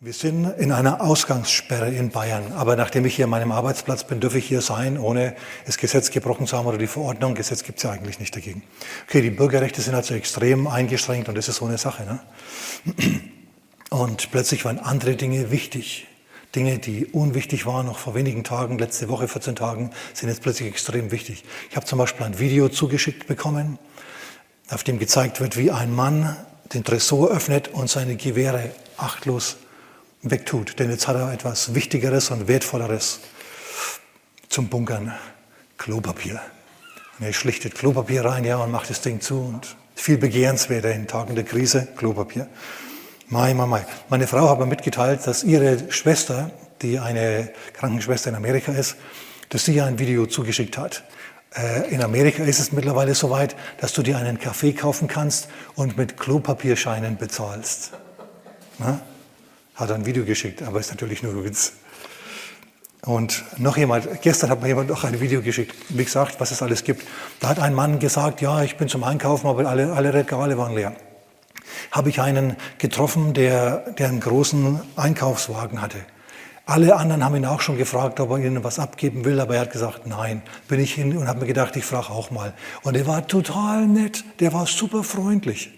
Wir sind in einer Ausgangssperre in Bayern. Aber nachdem ich hier an meinem Arbeitsplatz bin, dürfe ich hier sein, ohne das Gesetz gebrochen zu haben oder die Verordnung. Gesetz gibt es ja eigentlich nicht dagegen. Okay, die Bürgerrechte sind also extrem eingeschränkt und das ist so eine Sache. Ne? Und plötzlich waren andere Dinge wichtig. Dinge, die unwichtig waren, noch vor wenigen Tagen, letzte Woche, 14 Tagen, sind jetzt plötzlich extrem wichtig. Ich habe zum Beispiel ein Video zugeschickt bekommen, auf dem gezeigt wird, wie ein Mann den Tresor öffnet und seine Gewehre achtlos wegtut. Denn jetzt hat er etwas Wichtigeres und Wertvolleres zum Bunkern. Klopapier. Und er schlichtet Klopapier rein, ja, und macht das Ding zu. Und viel begehrenswerter in Tagen der Krise, Klopapier. Mai, mai, mai. Meine Frau hat mir mitgeteilt, dass ihre Schwester, die eine Krankenschwester in Amerika ist, dass sie ein Video zugeschickt hat. Äh, in Amerika ist es mittlerweile so weit, dass du dir einen Kaffee kaufen kannst und mit Klopapierscheinen bezahlst. Na? Hat ein Video geschickt, aber ist natürlich nur Witz. Und noch jemand, gestern hat mir jemand noch ein Video geschickt, wie gesagt, was es alles gibt. Da hat ein Mann gesagt, ja, ich bin zum Einkaufen, aber alle, alle Regale waren leer. Habe ich einen getroffen, der, der einen großen Einkaufswagen hatte. Alle anderen haben ihn auch schon gefragt, ob er ihnen was abgeben will, aber er hat gesagt, nein. Bin ich hin und habe mir gedacht, ich frage auch mal. Und er war total nett, der war super freundlich.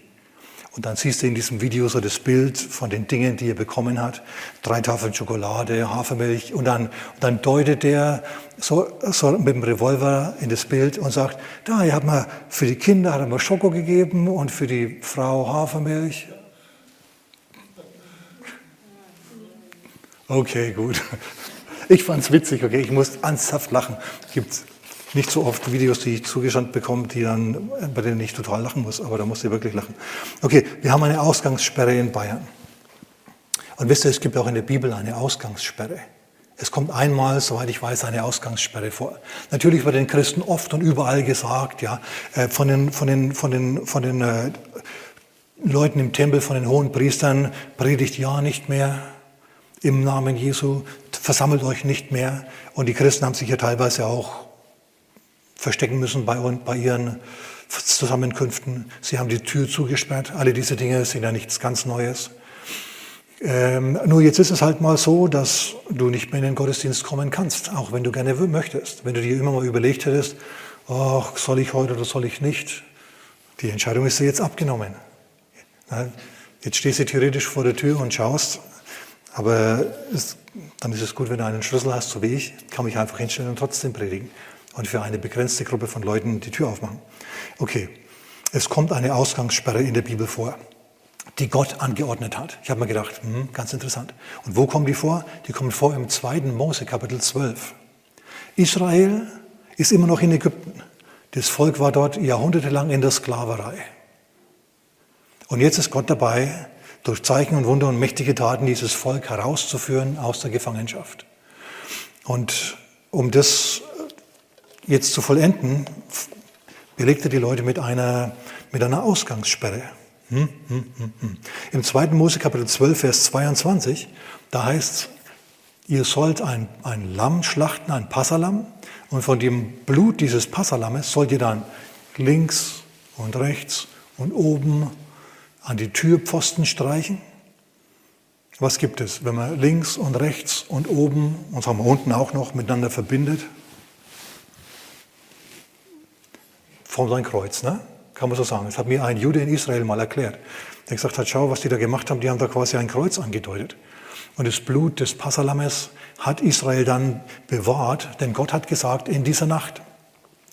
Und dann siehst du in diesem Video so das Bild von den Dingen, die er bekommen hat. Drei Tafeln Schokolade, Hafermilch. Und dann, und dann deutet er so, so mit dem Revolver in das Bild und sagt, da, ihr habt mal für die Kinder hat er mal Schoko gegeben und für die Frau Hafermilch. Okay, gut. Ich fand's witzig, okay, ich muss ernsthaft lachen. Gibt's nicht so oft Videos, die ich zugesandt bekomme, die dann, bei denen ich total lachen muss, aber da muss ich wirklich lachen. Okay, wir haben eine Ausgangssperre in Bayern. Und wisst ihr, es gibt auch in der Bibel eine Ausgangssperre. Es kommt einmal, soweit ich weiß, eine Ausgangssperre vor. Natürlich wird den Christen oft und überall gesagt, ja, äh, von den, von den, von den, von den äh, Leuten im Tempel, von den hohen Priestern, predigt ja nicht mehr im Namen Jesu, versammelt euch nicht mehr. Und die Christen haben sich ja teilweise auch verstecken müssen bei, bei ihren Zusammenkünften. Sie haben die Tür zugesperrt. Alle diese Dinge sind ja nichts ganz Neues. Ähm, nur jetzt ist es halt mal so, dass du nicht mehr in den Gottesdienst kommen kannst, auch wenn du gerne möchtest. Wenn du dir immer mal überlegt hättest, ach, soll ich heute oder soll ich nicht? Die Entscheidung ist dir jetzt abgenommen. Jetzt stehst du theoretisch vor der Tür und schaust, aber es, dann ist es gut, wenn du einen Schlüssel hast, so wie ich, kann mich einfach hinstellen und trotzdem predigen und für eine begrenzte Gruppe von Leuten die Tür aufmachen. Okay, es kommt eine Ausgangssperre in der Bibel vor, die Gott angeordnet hat. Ich habe mir gedacht, hm, ganz interessant. Und wo kommen die vor? Die kommen vor im 2. Mose, Kapitel 12. Israel ist immer noch in Ägypten. Das Volk war dort jahrhundertelang in der Sklaverei. Und jetzt ist Gott dabei, durch Zeichen und Wunder und mächtige Taten dieses Volk herauszuführen aus der Gefangenschaft. Und um das jetzt zu vollenden, belegte die Leute mit einer, mit einer Ausgangssperre. Hm, hm, hm, hm. Im 2. Mose Kapitel 12, Vers 22, da heißt ihr sollt ein, ein Lamm schlachten, ein Passalam, und von dem Blut dieses Passalammes sollt ihr dann links und rechts und oben an die Türpfosten streichen. Was gibt es, wenn man links und rechts und oben und sagen wir unten auch noch miteinander verbindet? Von sein Kreuz, ne? kann man so sagen. Das hat mir ein Jude in Israel mal erklärt, der gesagt hat, schau, was die da gemacht haben, die haben da quasi ein Kreuz angedeutet. Und das Blut des Passalammes hat Israel dann bewahrt, denn Gott hat gesagt, in dieser Nacht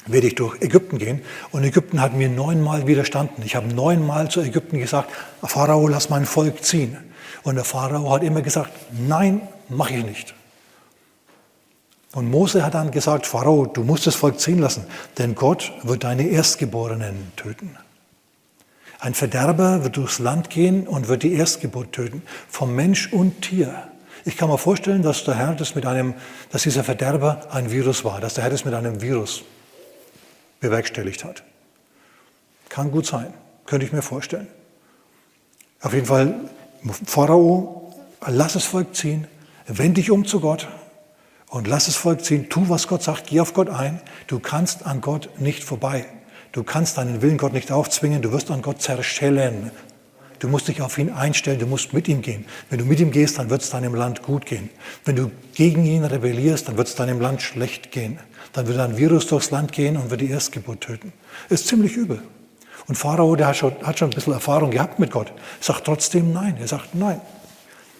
werde ich durch Ägypten gehen. Und Ägypten hat mir neunmal widerstanden. Ich habe neunmal zu Ägypten gesagt, Pharao, lass mein Volk ziehen. Und der Pharao hat immer gesagt, nein, mache ich nicht. Und Mose hat dann gesagt, Pharao, du musst das Volk ziehen lassen, denn Gott wird deine Erstgeborenen töten. Ein Verderber wird durchs Land gehen und wird die Erstgeburt töten, vom Mensch und Tier. Ich kann mir vorstellen, dass der Herr das mit einem, dass dieser Verderber ein Virus war, dass der Herr das mit einem Virus bewerkstelligt hat. Kann gut sein, könnte ich mir vorstellen. Auf jeden Fall, Pharao, lass das Volk ziehen, wend dich um zu Gott, und lass das Volk ziehen, tu, was Gott sagt, geh auf Gott ein. Du kannst an Gott nicht vorbei. Du kannst deinen Willen Gott nicht aufzwingen, du wirst an Gott zerschellen. Du musst dich auf ihn einstellen, du musst mit ihm gehen. Wenn du mit ihm gehst, dann wird es deinem Land gut gehen. Wenn du gegen ihn rebellierst, dann wird es deinem Land schlecht gehen. Dann wird ein Virus durchs Land gehen und wird die Erstgeburt töten. Ist ziemlich übel. Und Pharao, der hat schon, hat schon ein bisschen Erfahrung gehabt mit Gott, sagt trotzdem Nein. Er sagt Nein.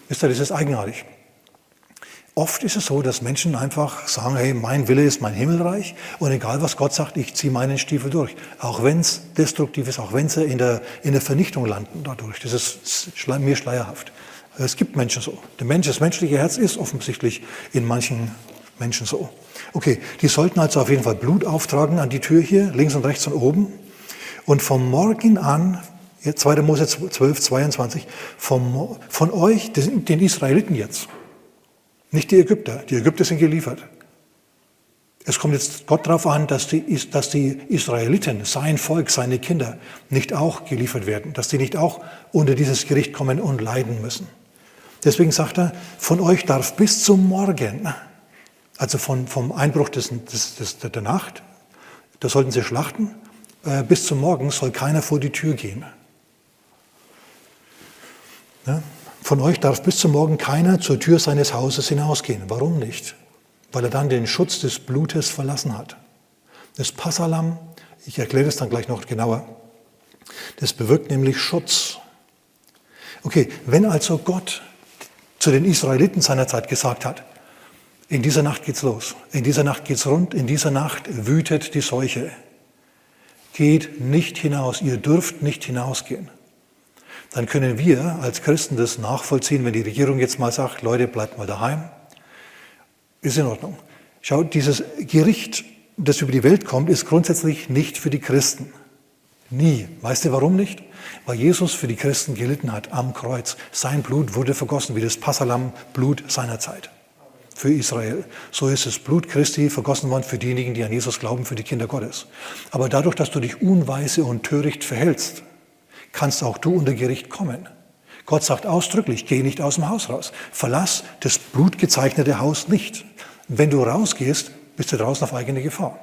Wisst ihr, das ist eigenartig. Oft ist es so, dass Menschen einfach sagen, hey, mein Wille ist mein Himmelreich und egal was Gott sagt, ich ziehe meinen Stiefel durch. Auch wenn es destruktiv ist, auch wenn sie in der, in der Vernichtung landen dadurch. Das ist mir schleierhaft. Es gibt Menschen so. Der Mensch, das menschliche Herz ist offensichtlich in manchen Menschen so. Okay, die sollten also auf jeden Fall Blut auftragen an die Tür hier, links und rechts und oben. Und vom Morgen an, 2. Mose 12, 22, vom, von euch, den Israeliten jetzt, nicht die Ägypter. Die Ägypter sind geliefert. Es kommt jetzt Gott darauf an, dass die, dass die Israeliten, sein Volk, seine Kinder, nicht auch geliefert werden, dass die nicht auch unter dieses Gericht kommen und leiden müssen. Deswegen sagt er, von euch darf bis zum Morgen, also von, vom Einbruch des, des, des, der Nacht, da sollten sie schlachten, äh, bis zum Morgen soll keiner vor die Tür gehen. Ja? Von euch darf bis zum Morgen keiner zur Tür seines Hauses hinausgehen. Warum nicht? Weil er dann den Schutz des Blutes verlassen hat. Das Passalam, ich erkläre das dann gleich noch genauer, das bewirkt nämlich Schutz. Okay, wenn also Gott zu den Israeliten seiner Zeit gesagt hat, in dieser Nacht geht's los, in dieser Nacht geht's rund, in dieser Nacht wütet die Seuche. Geht nicht hinaus, ihr dürft nicht hinausgehen dann können wir als Christen das nachvollziehen, wenn die Regierung jetzt mal sagt, Leute, bleibt mal daheim. Ist in Ordnung. Schau, dieses Gericht, das über die Welt kommt, ist grundsätzlich nicht für die Christen. Nie. Weißt du warum nicht? Weil Jesus für die Christen gelitten hat am Kreuz. Sein Blut wurde vergossen wie das Passalam-Blut seiner Zeit. Für Israel. So ist das Blut Christi vergossen worden für diejenigen, die an Jesus glauben, für die Kinder Gottes. Aber dadurch, dass du dich unweise und töricht verhältst, kannst auch du unter Gericht kommen. Gott sagt ausdrücklich, geh nicht aus dem Haus raus. Verlass das blutgezeichnete Haus nicht. Wenn du rausgehst, bist du draußen auf eigene Gefahr.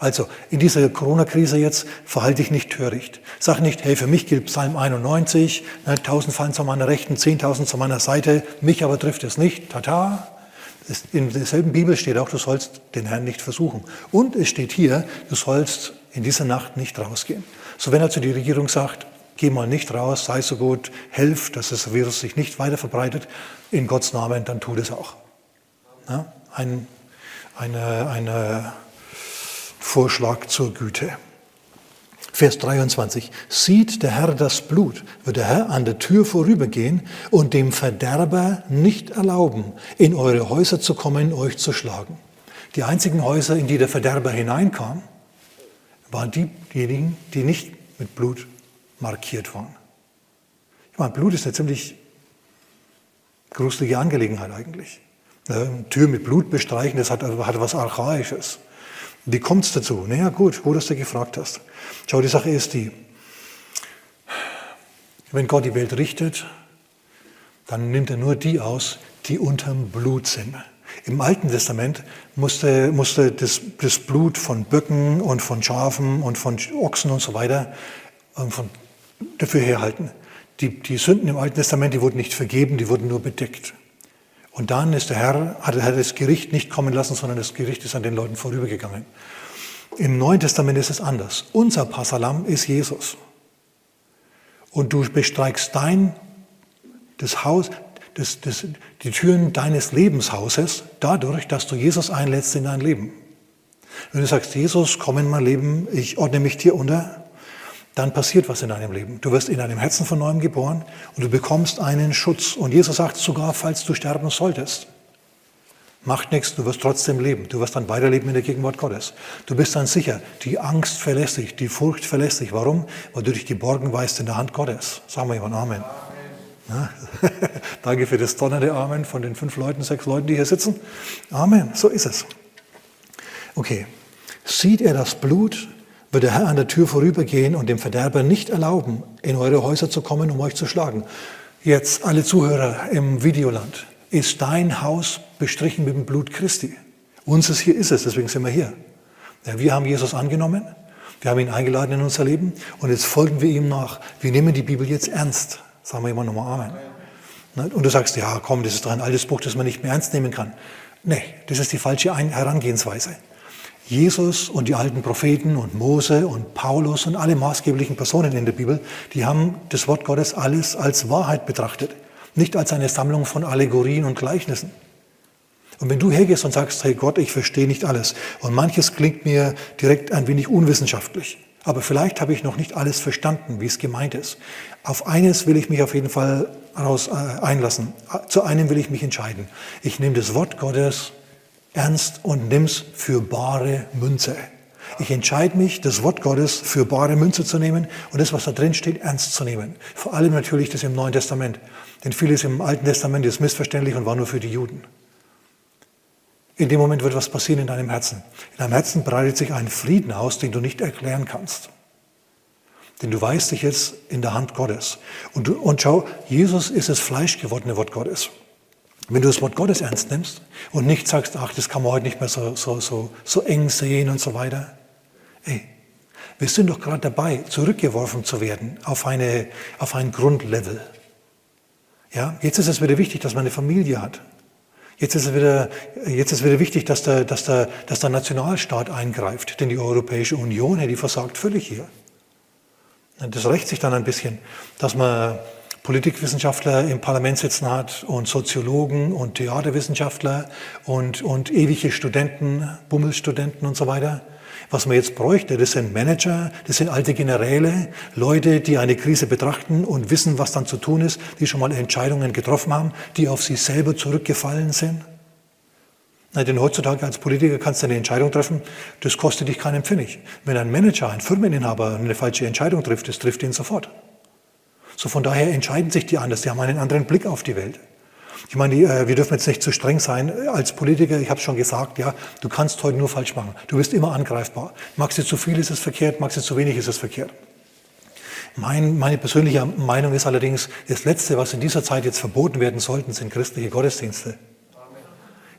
Also in dieser Corona-Krise jetzt verhalte dich nicht töricht. Sag nicht, hey, für mich gilt Psalm 91, ne, tausend fallen zu meiner Rechten, zehntausend zu meiner Seite, mich aber trifft es nicht, tata. In derselben Bibel steht auch, du sollst den Herrn nicht versuchen. Und es steht hier, du sollst in dieser Nacht nicht rausgehen. So wenn also die Regierung sagt, geh mal nicht raus, sei so gut, helf, dass das Virus sich nicht weiter verbreitet, in Gottes Namen, dann tu das auch. Ja, ein eine, eine Vorschlag zur Güte. Vers 23. Sieht der Herr das Blut, wird der Herr an der Tür vorübergehen und dem Verderber nicht erlauben, in eure Häuser zu kommen, euch zu schlagen. Die einzigen Häuser, in die der Verderber hineinkam, waren diejenigen, die nicht mit Blut markiert waren. Ich meine, Blut ist eine ziemlich gruselige Angelegenheit eigentlich. Eine Tür mit Blut bestreichen, das hat, hat was Archaisches. Wie kommt es dazu? Naja, gut, gut, dass du gefragt hast. Schau, die Sache ist die, wenn Gott die Welt richtet, dann nimmt er nur die aus, die unterm Blut sind. Im Alten Testament musste, musste das, das, Blut von Böcken und von Schafen und von Ochsen und so weiter ähm, von, dafür herhalten. Die, die Sünden im Alten Testament, die wurden nicht vergeben, die wurden nur bedeckt. Und dann ist der Herr, hat, hat das Gericht nicht kommen lassen, sondern das Gericht ist an den Leuten vorübergegangen. Im Neuen Testament ist es anders. Unser Passalam ist Jesus. Und du bestreikst dein, das Haus, das, das, die Türen deines Lebenshauses dadurch, dass du Jesus einlädst in dein Leben. Wenn du sagst, Jesus, komm in mein Leben, ich ordne mich dir unter, dann passiert was in deinem Leben. Du wirst in deinem Herzen von neuem geboren und du bekommst einen Schutz. Und Jesus sagt sogar, falls du sterben solltest, macht nichts, du wirst trotzdem leben. Du wirst dann weiterleben in der Gegenwart Gottes. Du bist dann sicher. Die Angst verlässt dich, die Furcht verlässt dich. Warum? Weil du dich geborgen weißt in der Hand Gottes. Sagen wir jemand Amen. Danke für das donnernde Amen von den fünf Leuten, sechs Leuten, die hier sitzen. Amen, so ist es. Okay, sieht er das Blut, wird der Herr an der Tür vorübergehen und dem Verderber nicht erlauben, in eure Häuser zu kommen, um euch zu schlagen. Jetzt alle Zuhörer im Videoland, ist dein Haus bestrichen mit dem Blut Christi? Unseres hier ist es, deswegen sind wir hier. Ja, wir haben Jesus angenommen, Wir haben ihn eingeladen in unser Leben und jetzt folgen wir ihm nach. Wir nehmen die Bibel jetzt ernst. Sagen wir immer nochmal Amen. Ne? Und du sagst, ja, komm, das ist doch ein altes Buch, das man nicht mehr ernst nehmen kann. Nee, das ist die falsche Herangehensweise. Jesus und die alten Propheten und Mose und Paulus und alle maßgeblichen Personen in der Bibel, die haben das Wort Gottes alles als Wahrheit betrachtet, nicht als eine Sammlung von Allegorien und Gleichnissen. Und wenn du hergehst und sagst, hey Gott, ich verstehe nicht alles und manches klingt mir direkt ein wenig unwissenschaftlich, aber vielleicht habe ich noch nicht alles verstanden, wie es gemeint ist. Auf eines will ich mich auf jeden Fall raus, äh, einlassen. Zu einem will ich mich entscheiden. Ich nehme das Wort Gottes ernst und nimm's für bare Münze. Ich entscheide mich, das Wort Gottes für bare Münze zu nehmen und das, was da drin steht, ernst zu nehmen. Vor allem natürlich das im Neuen Testament. Denn vieles im Alten Testament ist missverständlich und war nur für die Juden. In dem Moment wird was passieren in deinem Herzen. In deinem Herzen breitet sich ein Frieden aus, den du nicht erklären kannst. Denn du weißt dich jetzt in der Hand Gottes. Und, du, und schau, Jesus ist das fleischgewordene Wort Gottes. Wenn du das Wort Gottes ernst nimmst und nicht sagst, ach, das kann man heute nicht mehr so, so, so, so eng sehen und so weiter. Ey, wir sind doch gerade dabei, zurückgeworfen zu werden auf, eine, auf ein Grundlevel. Ja, jetzt ist es wieder wichtig, dass man eine Familie hat. Jetzt ist es wieder, jetzt ist wieder wichtig, dass der, dass, der, dass der Nationalstaat eingreift, denn die Europäische Union, die versagt völlig hier. Das rächt sich dann ein bisschen, dass man Politikwissenschaftler im Parlament sitzen hat und Soziologen und Theaterwissenschaftler und, und ewige Studenten, Bummelstudenten und so weiter. Was man jetzt bräuchte, das sind Manager, das sind alte Generäle, Leute, die eine Krise betrachten und wissen, was dann zu tun ist, die schon mal Entscheidungen getroffen haben, die auf sie selber zurückgefallen sind. Denn heutzutage als Politiker kannst du eine Entscheidung treffen, das kostet dich keinen Pfennig. Wenn ein Manager, ein Firmeninhaber eine falsche Entscheidung trifft, das trifft ihn sofort. So von daher entscheiden sich die anders, die haben einen anderen Blick auf die Welt. Ich meine, äh, wir dürfen jetzt nicht zu streng sein. Als Politiker, ich habe schon gesagt, ja, du kannst heute nur falsch machen. Du bist immer angreifbar. Magst du zu viel, ist es verkehrt. Magst du zu wenig, ist es verkehrt. Mein, meine persönliche Meinung ist allerdings, das Letzte, was in dieser Zeit jetzt verboten werden sollten, sind christliche Gottesdienste.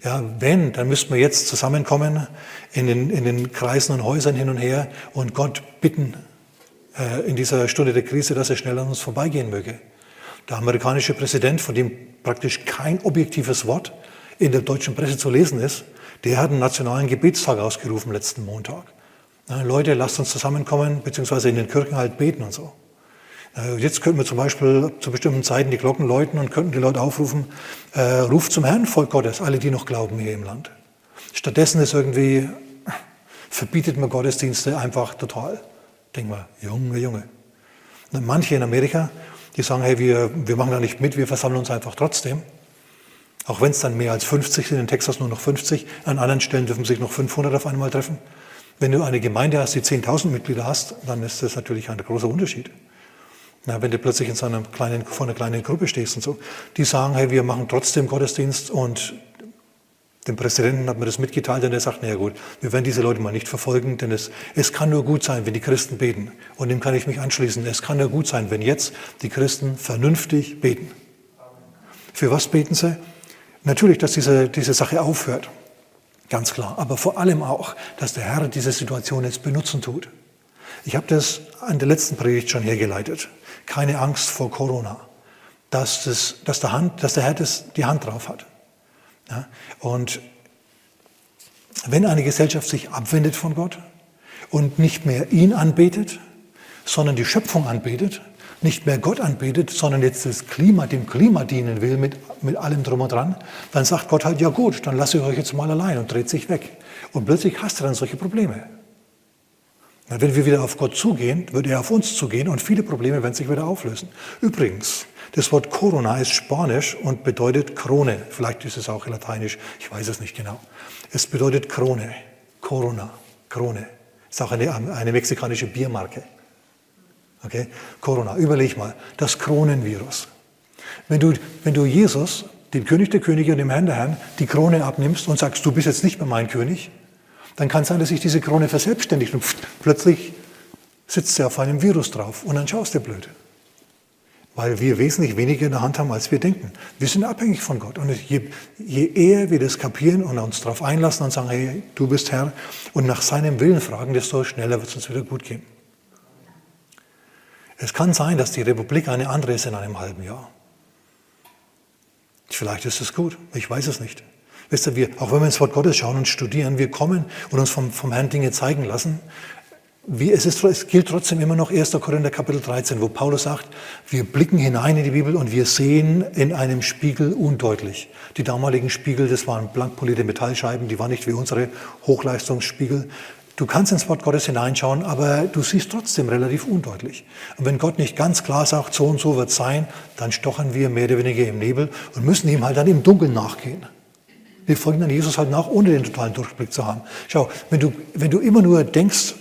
Ja, wenn, dann müssten wir jetzt zusammenkommen in den, in den Kreisen und Häusern hin und her und Gott bitten äh, in dieser Stunde der Krise, dass er schnell an uns vorbeigehen möge. Der amerikanische Präsident, von dem praktisch kein objektives Wort in der deutschen Presse zu lesen ist, der hat einen nationalen Gebetstag ausgerufen letzten Montag. Leute, lasst uns zusammenkommen, beziehungsweise in den Kirchen halt beten und so. Jetzt könnten wir zum Beispiel zu bestimmten Zeiten die Glocken läuten und könnten die Leute aufrufen, äh, ruft zum Herrn, Volk Gottes, alle, die noch glauben hier im Land. Stattdessen ist irgendwie, verbietet man Gottesdienste einfach total. Denken wir, Junge, Junge. Und manche in Amerika die sagen, hey, wir, wir machen da nicht mit, wir versammeln uns einfach trotzdem. Auch wenn es dann mehr als 50 sind, in Texas nur noch 50, an anderen Stellen dürfen sich noch 500 auf einmal treffen. Wenn du eine Gemeinde hast, die 10.000 Mitglieder hast, dann ist das natürlich ein großer Unterschied. Na, wenn du plötzlich in so einer kleinen, vor einer kleinen Gruppe stehst und so, die sagen, hey, wir machen trotzdem Gottesdienst und dem Präsidenten hat man das mitgeteilt und er sagt, naja gut, wir werden diese Leute mal nicht verfolgen, denn es, es kann nur gut sein, wenn die Christen beten. Und dem kann ich mich anschließen. Es kann nur gut sein, wenn jetzt die Christen vernünftig beten. Für was beten sie? Natürlich, dass diese, diese Sache aufhört. Ganz klar. Aber vor allem auch, dass der Herr diese Situation jetzt benutzen tut. Ich habe das an der letzten Predigt schon hergeleitet. Keine Angst vor Corona. Dass, das, dass, der, Hand, dass der Herr das, die Hand drauf hat. Ja? Und wenn eine Gesellschaft sich abwendet von Gott und nicht mehr ihn anbetet, sondern die Schöpfung anbetet, nicht mehr Gott anbetet, sondern jetzt das Klima, dem Klima dienen will mit, mit allem drum und dran, dann sagt Gott halt, ja gut, dann lasse ich euch jetzt mal allein und dreht sich weg. Und plötzlich hast du dann solche Probleme. Wenn wir wieder auf Gott zugehen, wird er auf uns zugehen und viele Probleme werden sich wieder auflösen. Übrigens, das Wort Corona ist Spanisch und bedeutet Krone. Vielleicht ist es auch Lateinisch, ich weiß es nicht genau. Es bedeutet Krone, Corona, Krone. Ist auch eine, eine mexikanische Biermarke. Okay? Corona, überleg mal, das Kronenvirus. Wenn du, wenn du Jesus, dem König der Könige und dem Herrn der Herren, die Krone abnimmst und sagst, du bist jetzt nicht mehr mein König, dann kann es sein, dass sich diese Krone verselbstständigt und plötzlich sitzt sie auf einem Virus drauf und dann schaust du blöd. weil wir wesentlich weniger in der Hand haben, als wir denken. Wir sind abhängig von Gott. Und je, je eher wir das kapieren und uns darauf einlassen und sagen, hey, du bist Herr, und nach seinem Willen fragen, desto schneller wird es uns wieder gut gehen. Es kann sein, dass die Republik eine andere ist in einem halben Jahr. Vielleicht ist es gut, ich weiß es nicht. Wisst ihr, wir, auch wenn wir ins Wort Gottes schauen und studieren, wir kommen und uns vom, vom Herrn Dinge zeigen lassen, wie, es, ist, es gilt trotzdem immer noch 1. Korinther Kapitel 13, wo Paulus sagt, wir blicken hinein in die Bibel und wir sehen in einem Spiegel undeutlich. Die damaligen Spiegel, das waren blankpolierte Metallscheiben, die waren nicht wie unsere Hochleistungsspiegel. Du kannst ins Wort Gottes hineinschauen, aber du siehst trotzdem relativ undeutlich. Und wenn Gott nicht ganz klar sagt, so und so wird sein, dann stochern wir mehr oder weniger im Nebel und müssen ihm halt dann im Dunkeln nachgehen. Wir folgen dann Jesus halt nach, ohne den totalen Durchblick zu haben. Schau, wenn du, wenn du immer nur denkst,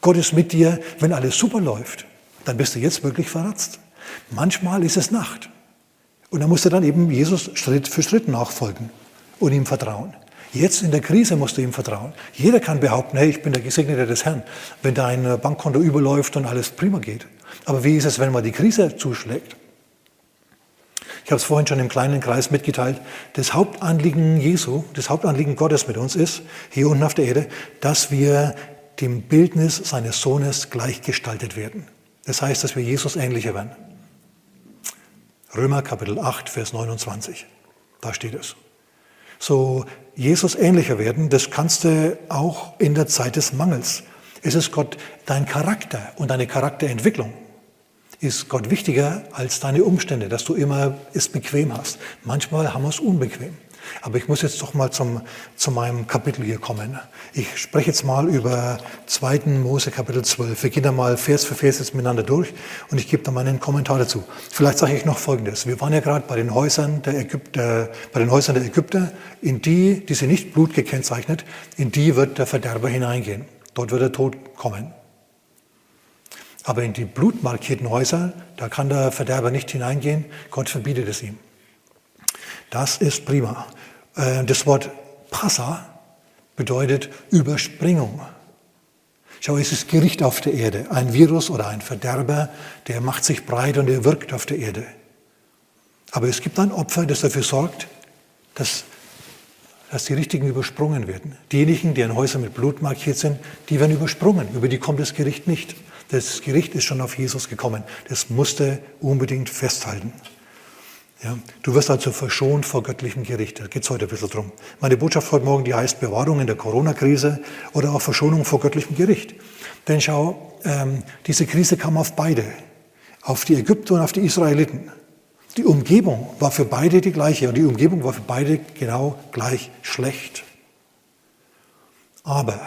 Gott ist mit dir, wenn alles super läuft, dann bist du jetzt wirklich verratzt. Manchmal ist es Nacht. Und dann musst du dann eben Jesus Schritt für Schritt nachfolgen und ihm vertrauen. Jetzt in der Krise musst du ihm vertrauen. Jeder kann behaupten, hey, ich bin der Gesegnete des Herrn, wenn dein Bankkonto überläuft und alles prima geht. Aber wie ist es, wenn mal die Krise zuschlägt? Ich habe es vorhin schon im kleinen Kreis mitgeteilt. Das Hauptanliegen Jesu, das Hauptanliegen Gottes mit uns ist, hier unten auf der Erde, dass wir dem Bildnis seines Sohnes gleichgestaltet werden. Das heißt, dass wir Jesus ähnlicher werden. Römer Kapitel 8, Vers 29. Da steht es. So Jesus ähnlicher werden, das kannst du auch in der Zeit des Mangels. Es ist Gott dein Charakter und deine Charakterentwicklung. Ist Gott wichtiger als deine Umstände, dass du immer es bequem hast. Manchmal haben wir es unbequem. Aber ich muss jetzt doch mal zum, zu meinem Kapitel hier kommen. Ich spreche jetzt mal über 2. Mose Kapitel 12. Wir gehen da mal Vers für Vers jetzt miteinander durch und ich gebe da mal einen Kommentar dazu. Vielleicht sage ich noch Folgendes. Wir waren ja gerade bei den Häusern der Ägypter, bei den Häusern der Ägypter, in die, die sind nicht Blut gekennzeichnet, in die wird der Verderber hineingehen. Dort wird der Tod kommen. Aber in die blutmarkierten Häuser, da kann der Verderber nicht hineingehen. Gott verbietet es ihm. Das ist prima. Äh, das Wort Passa bedeutet Überspringung. Schau, es ist Gericht auf der Erde. Ein Virus oder ein Verderber, der macht sich breit und er wirkt auf der Erde. Aber es gibt ein Opfer, das dafür sorgt, dass, dass die Richtigen übersprungen werden. Diejenigen, die an Häusern mit Blut markiert sind, die werden übersprungen. Über die kommt das Gericht nicht. Das Gericht ist schon auf Jesus gekommen. Das musste unbedingt festhalten. Ja, du wirst also verschont vor göttlichem Gericht. Da geht es heute ein bisschen drum. Meine Botschaft heute Morgen, die heißt Bewahrung in der Corona-Krise oder auch Verschonung vor göttlichem Gericht. Denn schau, ähm, diese Krise kam auf beide, auf die Ägypter und auf die Israeliten. Die Umgebung war für beide die gleiche und die Umgebung war für beide genau gleich schlecht. Aber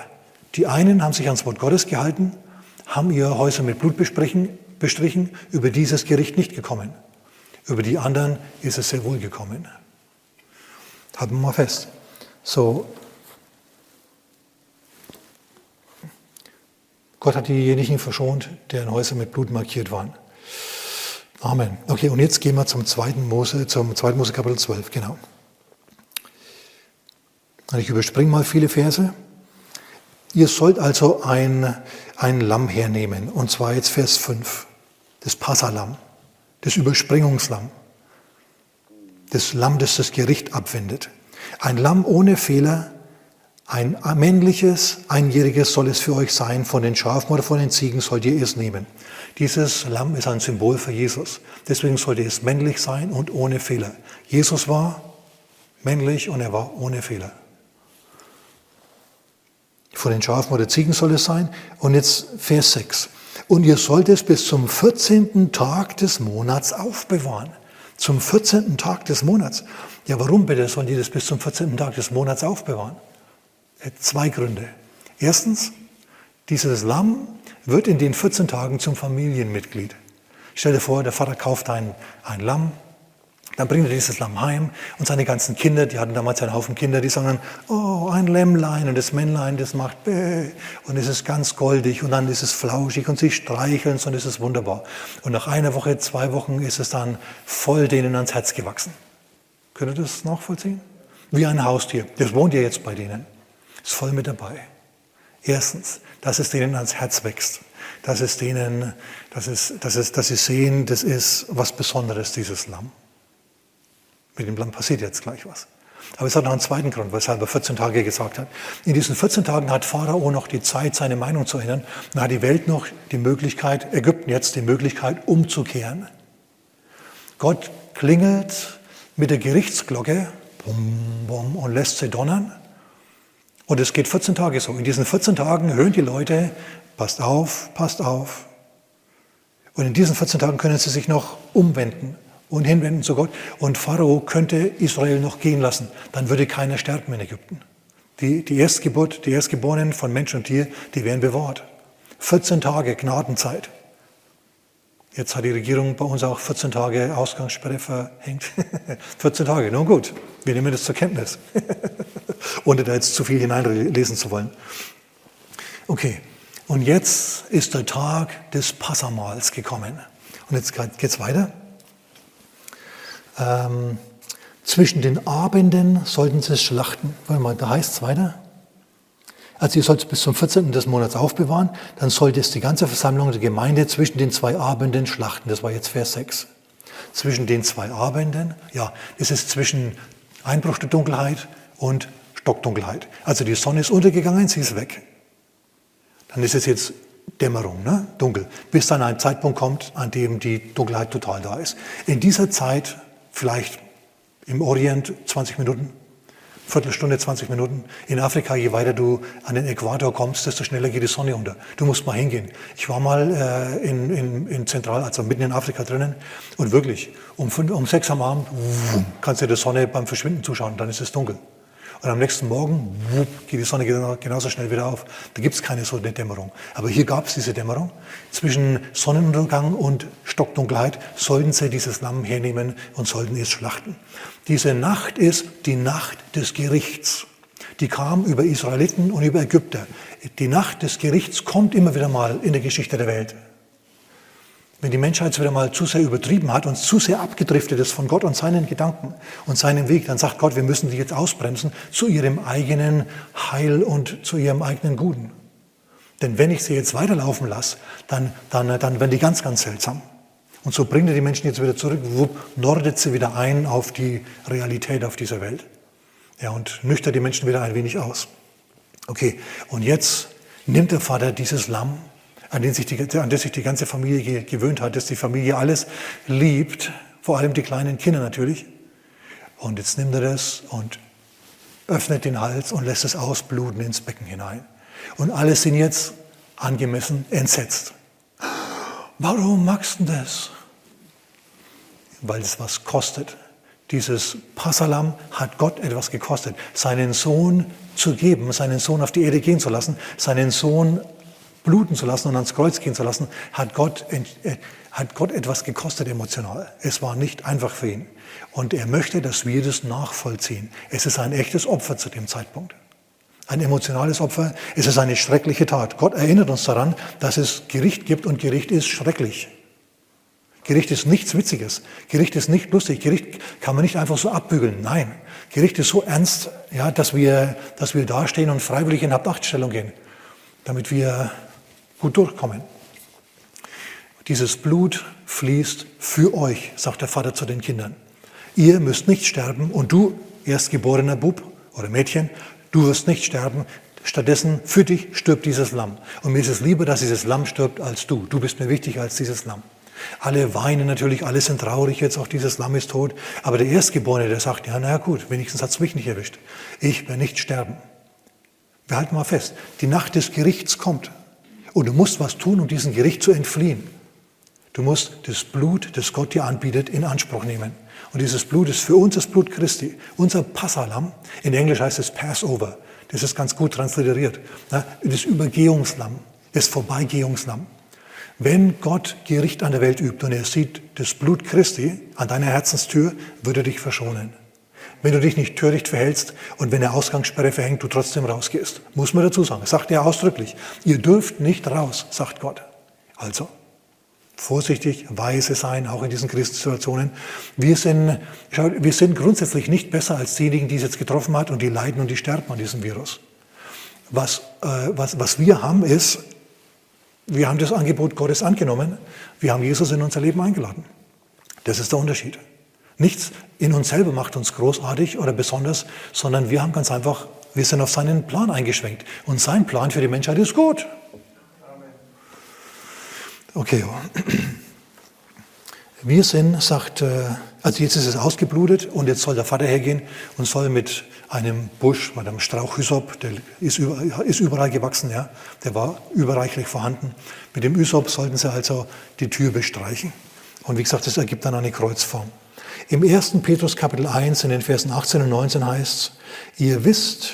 die einen haben sich ans Wort Gottes gehalten, haben ihre Häuser mit Blut bestrichen, über dieses Gericht nicht gekommen. Über die anderen ist es sehr wohl gekommen. Halten wir mal fest. So, Gott hat diejenigen verschont, deren Häuser mit Blut markiert waren. Amen. Okay, und jetzt gehen wir zum zweiten Mose, zum zweiten Mose Kapitel 12, genau. Ich überspringe mal viele Verse. Ihr sollt also ein, ein Lamm hernehmen, und zwar jetzt Vers 5, das Passalam das Überspringungslamm, das Lamm, das das Gericht abwendet. Ein Lamm ohne Fehler, ein männliches, einjähriges soll es für euch sein, von den Schafen oder von den Ziegen sollt ihr es nehmen. Dieses Lamm ist ein Symbol für Jesus. Deswegen sollte es männlich sein und ohne Fehler. Jesus war männlich und er war ohne Fehler. Von den Schafen oder Ziegen soll es sein. Und jetzt Vers 6. Und ihr sollt es bis zum 14. Tag des Monats aufbewahren. Zum 14. Tag des Monats. Ja, warum bitte sollen die das bis zum 14. Tag des Monats aufbewahren? Äh, zwei Gründe. Erstens, dieses Lamm wird in den 14 Tagen zum Familienmitglied. Stell dir vor, der Vater kauft ein, ein Lamm, dann bringt er dieses Lamm heim und seine ganzen Kinder, die hatten damals einen Haufen Kinder, die sagen dann, oh, ein Lämmlein und das Männlein, das macht bäh und es ist ganz goldig und dann ist es flauschig und sie streicheln es und es ist wunderbar. Und nach einer Woche, zwei Wochen ist es dann voll denen ans Herz gewachsen. Könnt ihr das nachvollziehen? Wie ein Haustier. Das wohnt ja jetzt bei denen. Ist voll mit dabei. Erstens, dass es denen ans Herz wächst. Dass es denen, dass, es, dass, es, dass sie sehen, das ist was Besonderes, dieses Lamm. Mit dem Lamm passiert jetzt gleich was. Aber es hat noch einen zweiten Grund, weshalb er 14 Tage gesagt hat. In diesen 14 Tagen hat Pharao noch die Zeit, seine Meinung zu ändern. Dann hat die Welt noch die Möglichkeit, Ägypten jetzt die Möglichkeit, umzukehren. Gott klingelt mit der Gerichtsglocke bum, bum, und lässt sie donnern. Und es geht 14 Tage so. In diesen 14 Tagen hören die Leute, passt auf, passt auf. Und in diesen 14 Tagen können sie sich noch umwenden und hinwenden zu Gott. Und Pharao könnte Israel noch gehen lassen. Dann würde keiner sterben in Ägypten. Die, die Erstgeburt, die Erstgeborenen von Mensch und Tier, die wären bewahrt. 14 Tage Gnadenzeit. Jetzt hat die Regierung bei uns auch 14 Tage Ausgangssperre verhängt. 14 Tage, nun gut, wir nehmen das zur Kenntnis, ohne da jetzt zu viel hineinlesen zu wollen. Okay, und jetzt ist der Tag des Passamals gekommen. Und jetzt geht es weiter. Ähm, zwischen den Abenden sollten sie es schlachten. Warte mal, da heißt es weiter. Also ihr sollt es bis zum 14. des Monats aufbewahren, dann sollte es die ganze Versammlung der Gemeinde zwischen den zwei Abenden schlachten. Das war jetzt Vers 6. Zwischen den zwei Abenden, ja, das ist zwischen Einbruch der Dunkelheit und Stockdunkelheit. Also die Sonne ist untergegangen, sie ist weg. Dann ist es jetzt Dämmerung, ne? dunkel, bis dann ein Zeitpunkt kommt, an dem die Dunkelheit total da ist. In dieser Zeit vielleicht im Orient 20 Minuten, Viertelstunde, 20 Minuten. In Afrika, je weiter du an den Äquator kommst, desto schneller geht die Sonne unter. Du musst mal hingehen. Ich war mal äh, in, in, in Zentral, also mitten in Afrika drinnen und wirklich, um, fünf, um sechs am Abend wumm, kannst du der Sonne beim Verschwinden zuschauen, dann ist es dunkel. Und am nächsten Morgen wupp, geht die Sonne genauso schnell wieder auf. Da gibt es keine so eine Dämmerung. Aber hier gab es diese Dämmerung. Zwischen Sonnenuntergang und Stockdunkelheit sollten sie dieses Lamm hernehmen und sollten es schlachten. Diese Nacht ist die Nacht des Gerichts. Die kam über Israeliten und über Ägypter. Die Nacht des Gerichts kommt immer wieder mal in der Geschichte der Welt. Wenn die Menschheit es wieder mal zu sehr übertrieben hat und zu sehr abgedriftet ist von Gott und seinen Gedanken und seinem Weg, dann sagt Gott, wir müssen die jetzt ausbremsen zu ihrem eigenen Heil und zu ihrem eigenen Guten. Denn wenn ich sie jetzt weiterlaufen lasse, dann, dann, dann werden die ganz, ganz seltsam. Und so bringt er die Menschen jetzt wieder zurück, wupp, nordet sie wieder ein auf die Realität auf dieser Welt. Ja, und nüchtert die Menschen wieder ein wenig aus. Okay, und jetzt nimmt der Vater dieses Lamm an, den sich die, an das sich die ganze Familie gewöhnt hat, dass die Familie alles liebt, vor allem die kleinen Kinder natürlich. Und jetzt nimmt er das und öffnet den Hals und lässt es ausbluten ins Becken hinein. Und alle sind jetzt angemessen entsetzt. Warum magst du das? Weil es was kostet. Dieses Passalam hat Gott etwas gekostet. Seinen Sohn zu geben, seinen Sohn auf die Erde gehen zu lassen, seinen Sohn bluten zu lassen und ans Kreuz gehen zu lassen, hat Gott, äh, hat Gott etwas gekostet emotional. Es war nicht einfach für ihn. Und er möchte, dass wir das nachvollziehen. Es ist ein echtes Opfer zu dem Zeitpunkt. Ein emotionales Opfer. Es ist eine schreckliche Tat. Gott erinnert uns daran, dass es Gericht gibt und Gericht ist schrecklich. Gericht ist nichts Witziges. Gericht ist nicht lustig. Gericht kann man nicht einfach so abbügeln. Nein. Gericht ist so ernst, ja, dass wir, dass wir dastehen und freiwillig in Hauptachtstellung gehen, damit wir gut durchkommen. Dieses Blut fließt für euch, sagt der Vater zu den Kindern. Ihr müsst nicht sterben und du, erstgeborener Bub oder Mädchen, du wirst nicht sterben. Stattdessen für dich stirbt dieses Lamm. Und mir ist es lieber, dass dieses Lamm stirbt als du. Du bist mir wichtiger als dieses Lamm. Alle weinen natürlich, alle sind traurig, jetzt auch dieses Lamm ist tot. Aber der Erstgeborene, der sagt, ja, naja gut, wenigstens hat es mich nicht erwischt. Ich werde nicht sterben. Wir halten mal fest, die Nacht des Gerichts kommt. Und du musst was tun, um diesem Gericht zu entfliehen. Du musst das Blut, das Gott dir anbietet, in Anspruch nehmen. Und dieses Blut ist für uns das Blut Christi, unser Passalam. In Englisch heißt es Passover. Das ist ganz gut transliteriert. Das Übergehungslamm, das Vorbeigehungslamm. Wenn Gott Gericht an der Welt übt und er sieht das Blut Christi an deiner Herzenstür, würde er dich verschonen wenn du dich nicht töricht verhältst und wenn er Ausgangssperre verhängt, du trotzdem rausgehst. Muss man dazu sagen. Sagt er ausdrücklich. Ihr dürft nicht raus, sagt Gott. Also, vorsichtig, weise sein, auch in diesen Krisensituationen. Wir sind, wir sind grundsätzlich nicht besser als diejenigen, die es jetzt getroffen hat und die leiden und die sterben an diesem Virus. Was, äh, was, was wir haben ist, wir haben das Angebot Gottes angenommen, wir haben Jesus in unser Leben eingeladen. Das ist der Unterschied. Nichts in uns selber macht uns großartig oder besonders, sondern wir haben ganz einfach, wir sind auf seinen Plan eingeschwenkt. Und sein Plan für die Menschheit ist gut. Okay. Wir sind, sagt, äh, also jetzt ist es ausgeblutet und jetzt soll der Vater hergehen und soll mit einem Busch, mit einem Strauch Hysop, der ist, überall gewachsen, ja, der war überreichlich vorhanden. Mit dem Hysop sollten sie also die Tür bestreichen. Und wie gesagt, das ergibt dann eine Kreuzform. Im 1. Petrus Kapitel 1 in den Versen 18 und 19 heißt es, ihr wisst,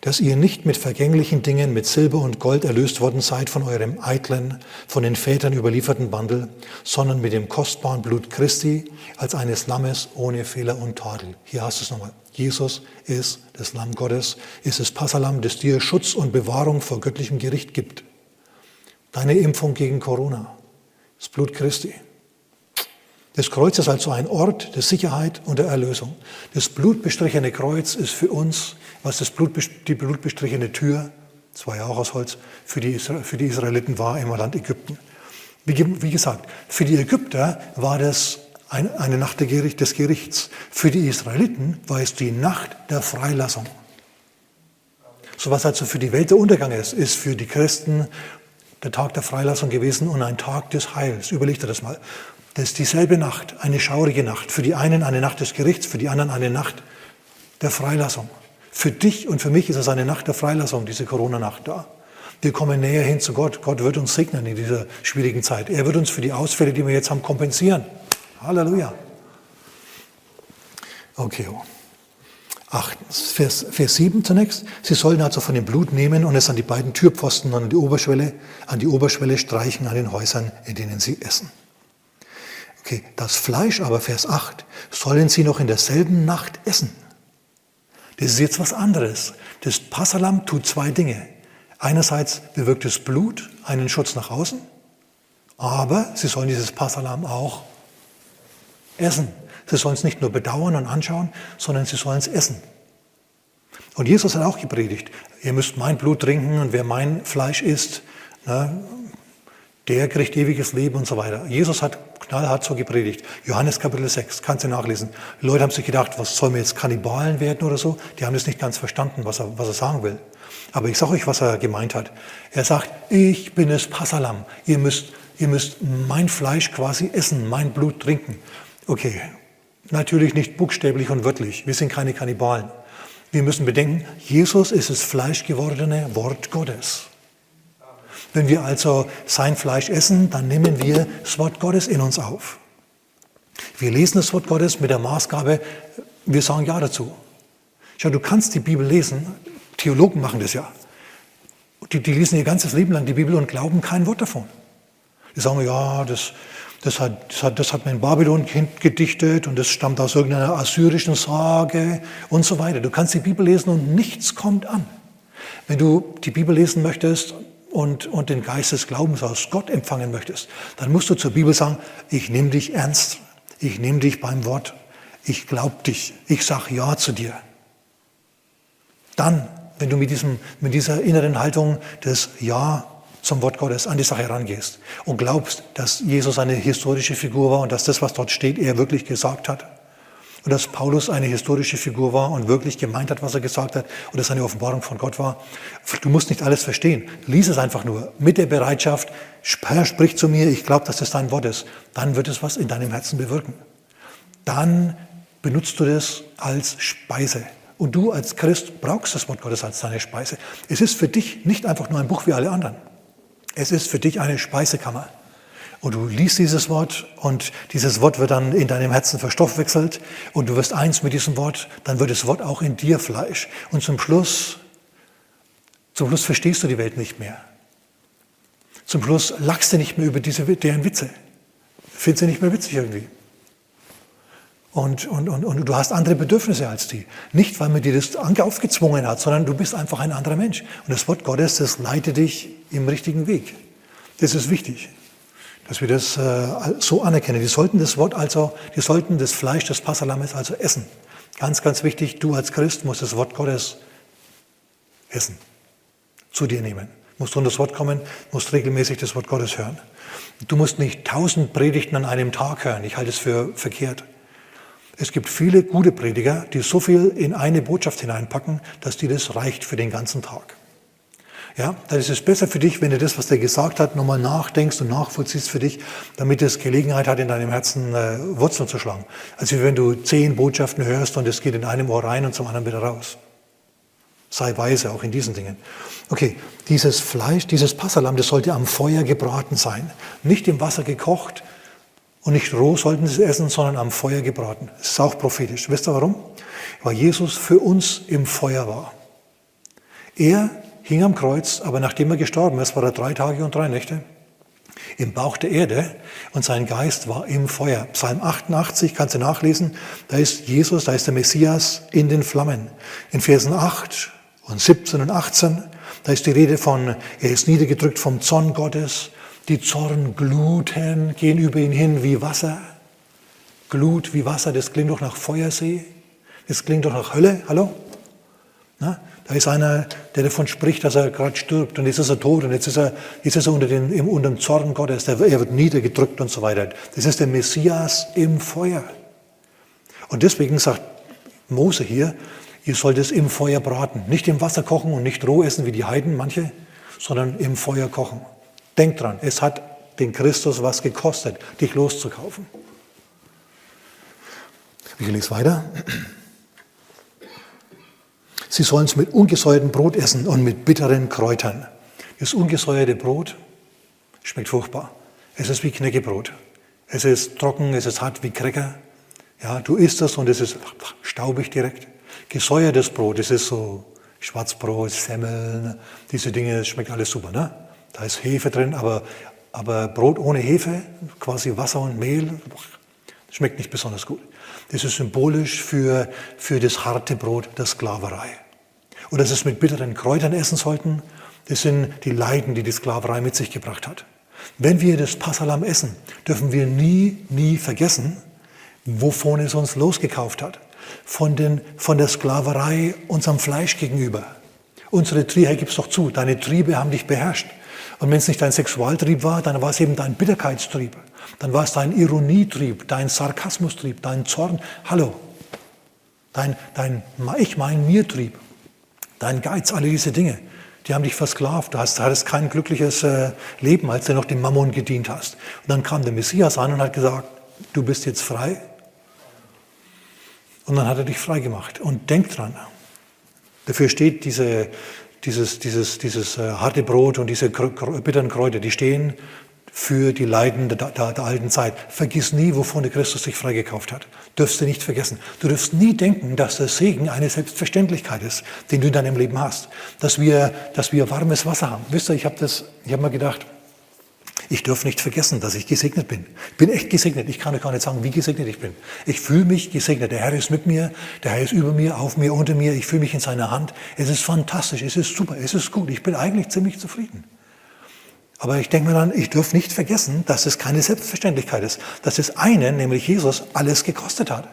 dass ihr nicht mit vergänglichen Dingen, mit Silber und Gold erlöst worden seid von eurem eitlen, von den Vätern überlieferten Wandel, sondern mit dem kostbaren Blut Christi als eines Lammes ohne Fehler und Tadel. Hier hast du es nochmal. Jesus ist das Lamm Gottes, ist das Passalam, das dir Schutz und Bewahrung vor göttlichem Gericht gibt. Deine Impfung gegen Corona, das Blut Christi. Das Kreuz ist also ein Ort der Sicherheit und der Erlösung. Das blutbestrichene Kreuz ist für uns, was das Blut, die blutbestrichene Tür, das war ja auch aus Holz, für die, für die Israeliten war im Land Ägypten. Wie, wie gesagt, für die Ägypter war das ein, eine Nacht des Gerichts. Für die Israeliten war es die Nacht der Freilassung. So was also für die Welt der Untergang ist, ist für die Christen der Tag der Freilassung gewesen und ein Tag des Heils. Überleg dir das mal. Das ist dieselbe Nacht, eine schaurige Nacht. Für die einen eine Nacht des Gerichts, für die anderen eine Nacht der Freilassung. Für dich und für mich ist es eine Nacht der Freilassung, diese Corona-Nacht da. Wir kommen näher hin zu Gott. Gott wird uns segnen in dieser schwierigen Zeit. Er wird uns für die Ausfälle, die wir jetzt haben, kompensieren. Halleluja. Okay. Achtens, Vers, Vers 7 zunächst. Sie sollen also von dem Blut nehmen und es an die beiden Türpfosten und an die Oberschwelle, an die Oberschwelle streichen an den Häusern, in denen sie essen. Okay, das Fleisch aber, Vers 8, sollen sie noch in derselben Nacht essen. Das ist jetzt was anderes. Das Passalam tut zwei Dinge. Einerseits bewirkt das Blut einen Schutz nach außen, aber sie sollen dieses Passalam auch essen. Sie sollen es nicht nur bedauern und anschauen, sondern sie sollen es essen. Und Jesus hat auch gepredigt, ihr müsst mein Blut trinken und wer mein Fleisch isst, ne, der kriegt ewiges Leben und so weiter. Jesus hat knallhart so gepredigt. Johannes Kapitel 6, kannst du nachlesen. Die Leute haben sich gedacht, was sollen wir jetzt Kannibalen werden oder so? Die haben das nicht ganz verstanden, was er, was er sagen will. Aber ich sage euch, was er gemeint hat. Er sagt, ich bin es Passalam. Ihr müsst, ihr müsst mein Fleisch quasi essen, mein Blut trinken. Okay, natürlich nicht buchstäblich und wörtlich. Wir sind keine Kannibalen. Wir müssen bedenken, Jesus ist das fleischgewordene Wort Gottes. Wenn wir also sein Fleisch essen, dann nehmen wir das Wort Gottes in uns auf. Wir lesen das Wort Gottes mit der Maßgabe, wir sagen Ja dazu. Schau, du kannst die Bibel lesen, Theologen machen das ja. Die, die lesen ihr ganzes Leben lang die Bibel und glauben kein Wort davon. Die sagen, ja, das, das, hat, das, hat, das hat man in Babylon gedichtet und das stammt aus irgendeiner assyrischen Sage und so weiter. Du kannst die Bibel lesen und nichts kommt an. Wenn du die Bibel lesen möchtest, und, und den Geist des Glaubens aus Gott empfangen möchtest, dann musst du zur Bibel sagen, ich nehme dich ernst, ich nehme dich beim Wort, ich glaube dich, ich sage Ja zu dir. Dann, wenn du mit, diesem, mit dieser inneren Haltung des Ja zum Wort Gottes an die Sache herangehst und glaubst, dass Jesus eine historische Figur war und dass das, was dort steht, er wirklich gesagt hat, und dass Paulus eine historische Figur war und wirklich gemeint hat, was er gesagt hat und dass eine Offenbarung von Gott war. Du musst nicht alles verstehen. Lies es einfach nur mit der Bereitschaft, Herr, sprich zu mir, ich glaube, dass das dein Wort ist. Dann wird es was in deinem Herzen bewirken. Dann benutzt du das als Speise. Und du als Christ brauchst das Wort Gottes als deine Speise. Es ist für dich nicht einfach nur ein Buch wie alle anderen. Es ist für dich eine Speisekammer. Und du liest dieses Wort und dieses Wort wird dann in deinem Herzen verstoffwechselt und du wirst eins mit diesem Wort, dann wird das Wort auch in dir Fleisch. Und zum Schluss, zum Schluss verstehst du die Welt nicht mehr. Zum Schluss lachst du nicht mehr über diese, deren Witze. Findest du nicht mehr witzig irgendwie. Und, und, und, und du hast andere Bedürfnisse als die. Nicht, weil man dir das aufgezwungen hat, sondern du bist einfach ein anderer Mensch. Und das Wort Gottes, das leitet dich im richtigen Weg. Das ist wichtig dass wir das äh, so anerkennen. Die sollten das Wort also, die sollten das Fleisch des Passalammes also essen. Ganz, ganz wichtig, du als Christ musst das Wort Gottes essen. zu dir nehmen. Du musst unter das Wort kommen, musst regelmäßig das Wort Gottes hören. Du musst nicht tausend Predigten an einem Tag hören. Ich halte es für verkehrt. Es gibt viele gute Prediger, die so viel in eine Botschaft hineinpacken, dass dir das reicht für den ganzen Tag. Ja, dann ist es besser für dich, wenn du das, was der gesagt hat, nochmal nachdenkst und nachvollziehst für dich, damit es Gelegenheit hat, in deinem Herzen äh, Wurzeln zu schlagen. Also wenn du zehn Botschaften hörst und es geht in einem Ohr rein und zum anderen wieder raus. Sei weise auch in diesen Dingen. Okay, dieses Fleisch, dieses Passalam, das sollte am Feuer gebraten sein. Nicht im Wasser gekocht und nicht roh sollten sie es essen, sondern am Feuer gebraten. Das ist auch prophetisch. Wisst ihr warum? Weil Jesus für uns im Feuer war. Er hing am Kreuz, aber nachdem er gestorben ist, war er drei Tage und drei Nächte im Bauch der Erde und sein Geist war im Feuer. Psalm 88 kannst du nachlesen, da ist Jesus, da ist der Messias in den Flammen. In Versen 8 und 17 und 18, da ist die Rede von, er ist niedergedrückt vom Zorn Gottes, die Zorngluten gehen über ihn hin wie Wasser. Glut wie Wasser, das klingt doch nach Feuersee, das klingt doch nach Hölle, hallo? Na? Da ist einer, der davon spricht, dass er gerade stirbt und jetzt ist er tot und jetzt ist er, jetzt ist er unter, den, unter dem Zorn Gottes, er wird niedergedrückt und so weiter. Das ist der Messias im Feuer. Und deswegen sagt Mose hier, ihr sollt es im Feuer braten. Nicht im Wasser kochen und nicht roh essen wie die Heiden, manche, sondern im Feuer kochen. Denkt dran, es hat den Christus was gekostet, dich loszukaufen. Ich lese weiter. Sie sollen es mit ungesäuertem Brot essen und mit bitteren Kräutern. Das ungesäuerte Brot schmeckt furchtbar. Es ist wie Knäckebrot. Es ist trocken, es ist hart wie Cracker. Ja, du isst das und es ist staubig direkt. Gesäuertes Brot, es ist so Schwarzbrot, Semmeln, diese Dinge, das schmeckt alles super. Ne? Da ist Hefe drin, aber, aber Brot ohne Hefe, quasi Wasser und Mehl, schmeckt nicht besonders gut. Das ist symbolisch für, für das harte Brot der Sklaverei. Und dass es mit bitteren Kräutern essen sollten, das sind die Leiden, die die Sklaverei mit sich gebracht hat. Wenn wir das Passalam essen, dürfen wir nie, nie vergessen, wovon es uns losgekauft hat. Von, den, von der Sklaverei unserem Fleisch gegenüber. Unsere Triebe, gib's doch zu, deine Triebe haben dich beherrscht. Und wenn es nicht dein Sexualtrieb war, dann war es eben dein Bitterkeitstrieb. Dann war es dein Ironietrieb, dein Sarkasmustrieb, dein Zorn. Hallo. Dein, dein Ich mein mir Trieb. Dein Geiz, alle diese Dinge. Die haben dich versklavt. Du hast, hattest kein glückliches äh, Leben, als du noch dem Mammon gedient hast. Und dann kam der Messias an und hat gesagt, du bist jetzt frei. Und dann hat er dich frei gemacht. Und denk dran, dafür steht diese, dieses, dieses, dieses äh, harte Brot und diese bitteren Kräuter, die stehen für die Leiden der, der, der, alten Zeit. Vergiss nie, wovon der Christus dich freigekauft hat. Dürfst du nicht vergessen. Du dürfst nie denken, dass der Segen eine Selbstverständlichkeit ist, den du in deinem Leben hast. Dass wir, dass wir warmes Wasser haben. Wisst ihr, ich habe habe mir gedacht, ich darf nicht vergessen, dass ich gesegnet bin. Ich bin echt gesegnet. Ich kann euch gar nicht sagen, wie gesegnet ich bin. Ich fühle mich gesegnet. Der Herr ist mit mir, der Herr ist über mir, auf mir, unter mir. Ich fühle mich in seiner Hand. Es ist fantastisch, es ist super, es ist gut. Ich bin eigentlich ziemlich zufrieden. Aber ich denke mir dann, ich darf nicht vergessen, dass es keine Selbstverständlichkeit ist. Dass es einen, nämlich Jesus, alles gekostet hat.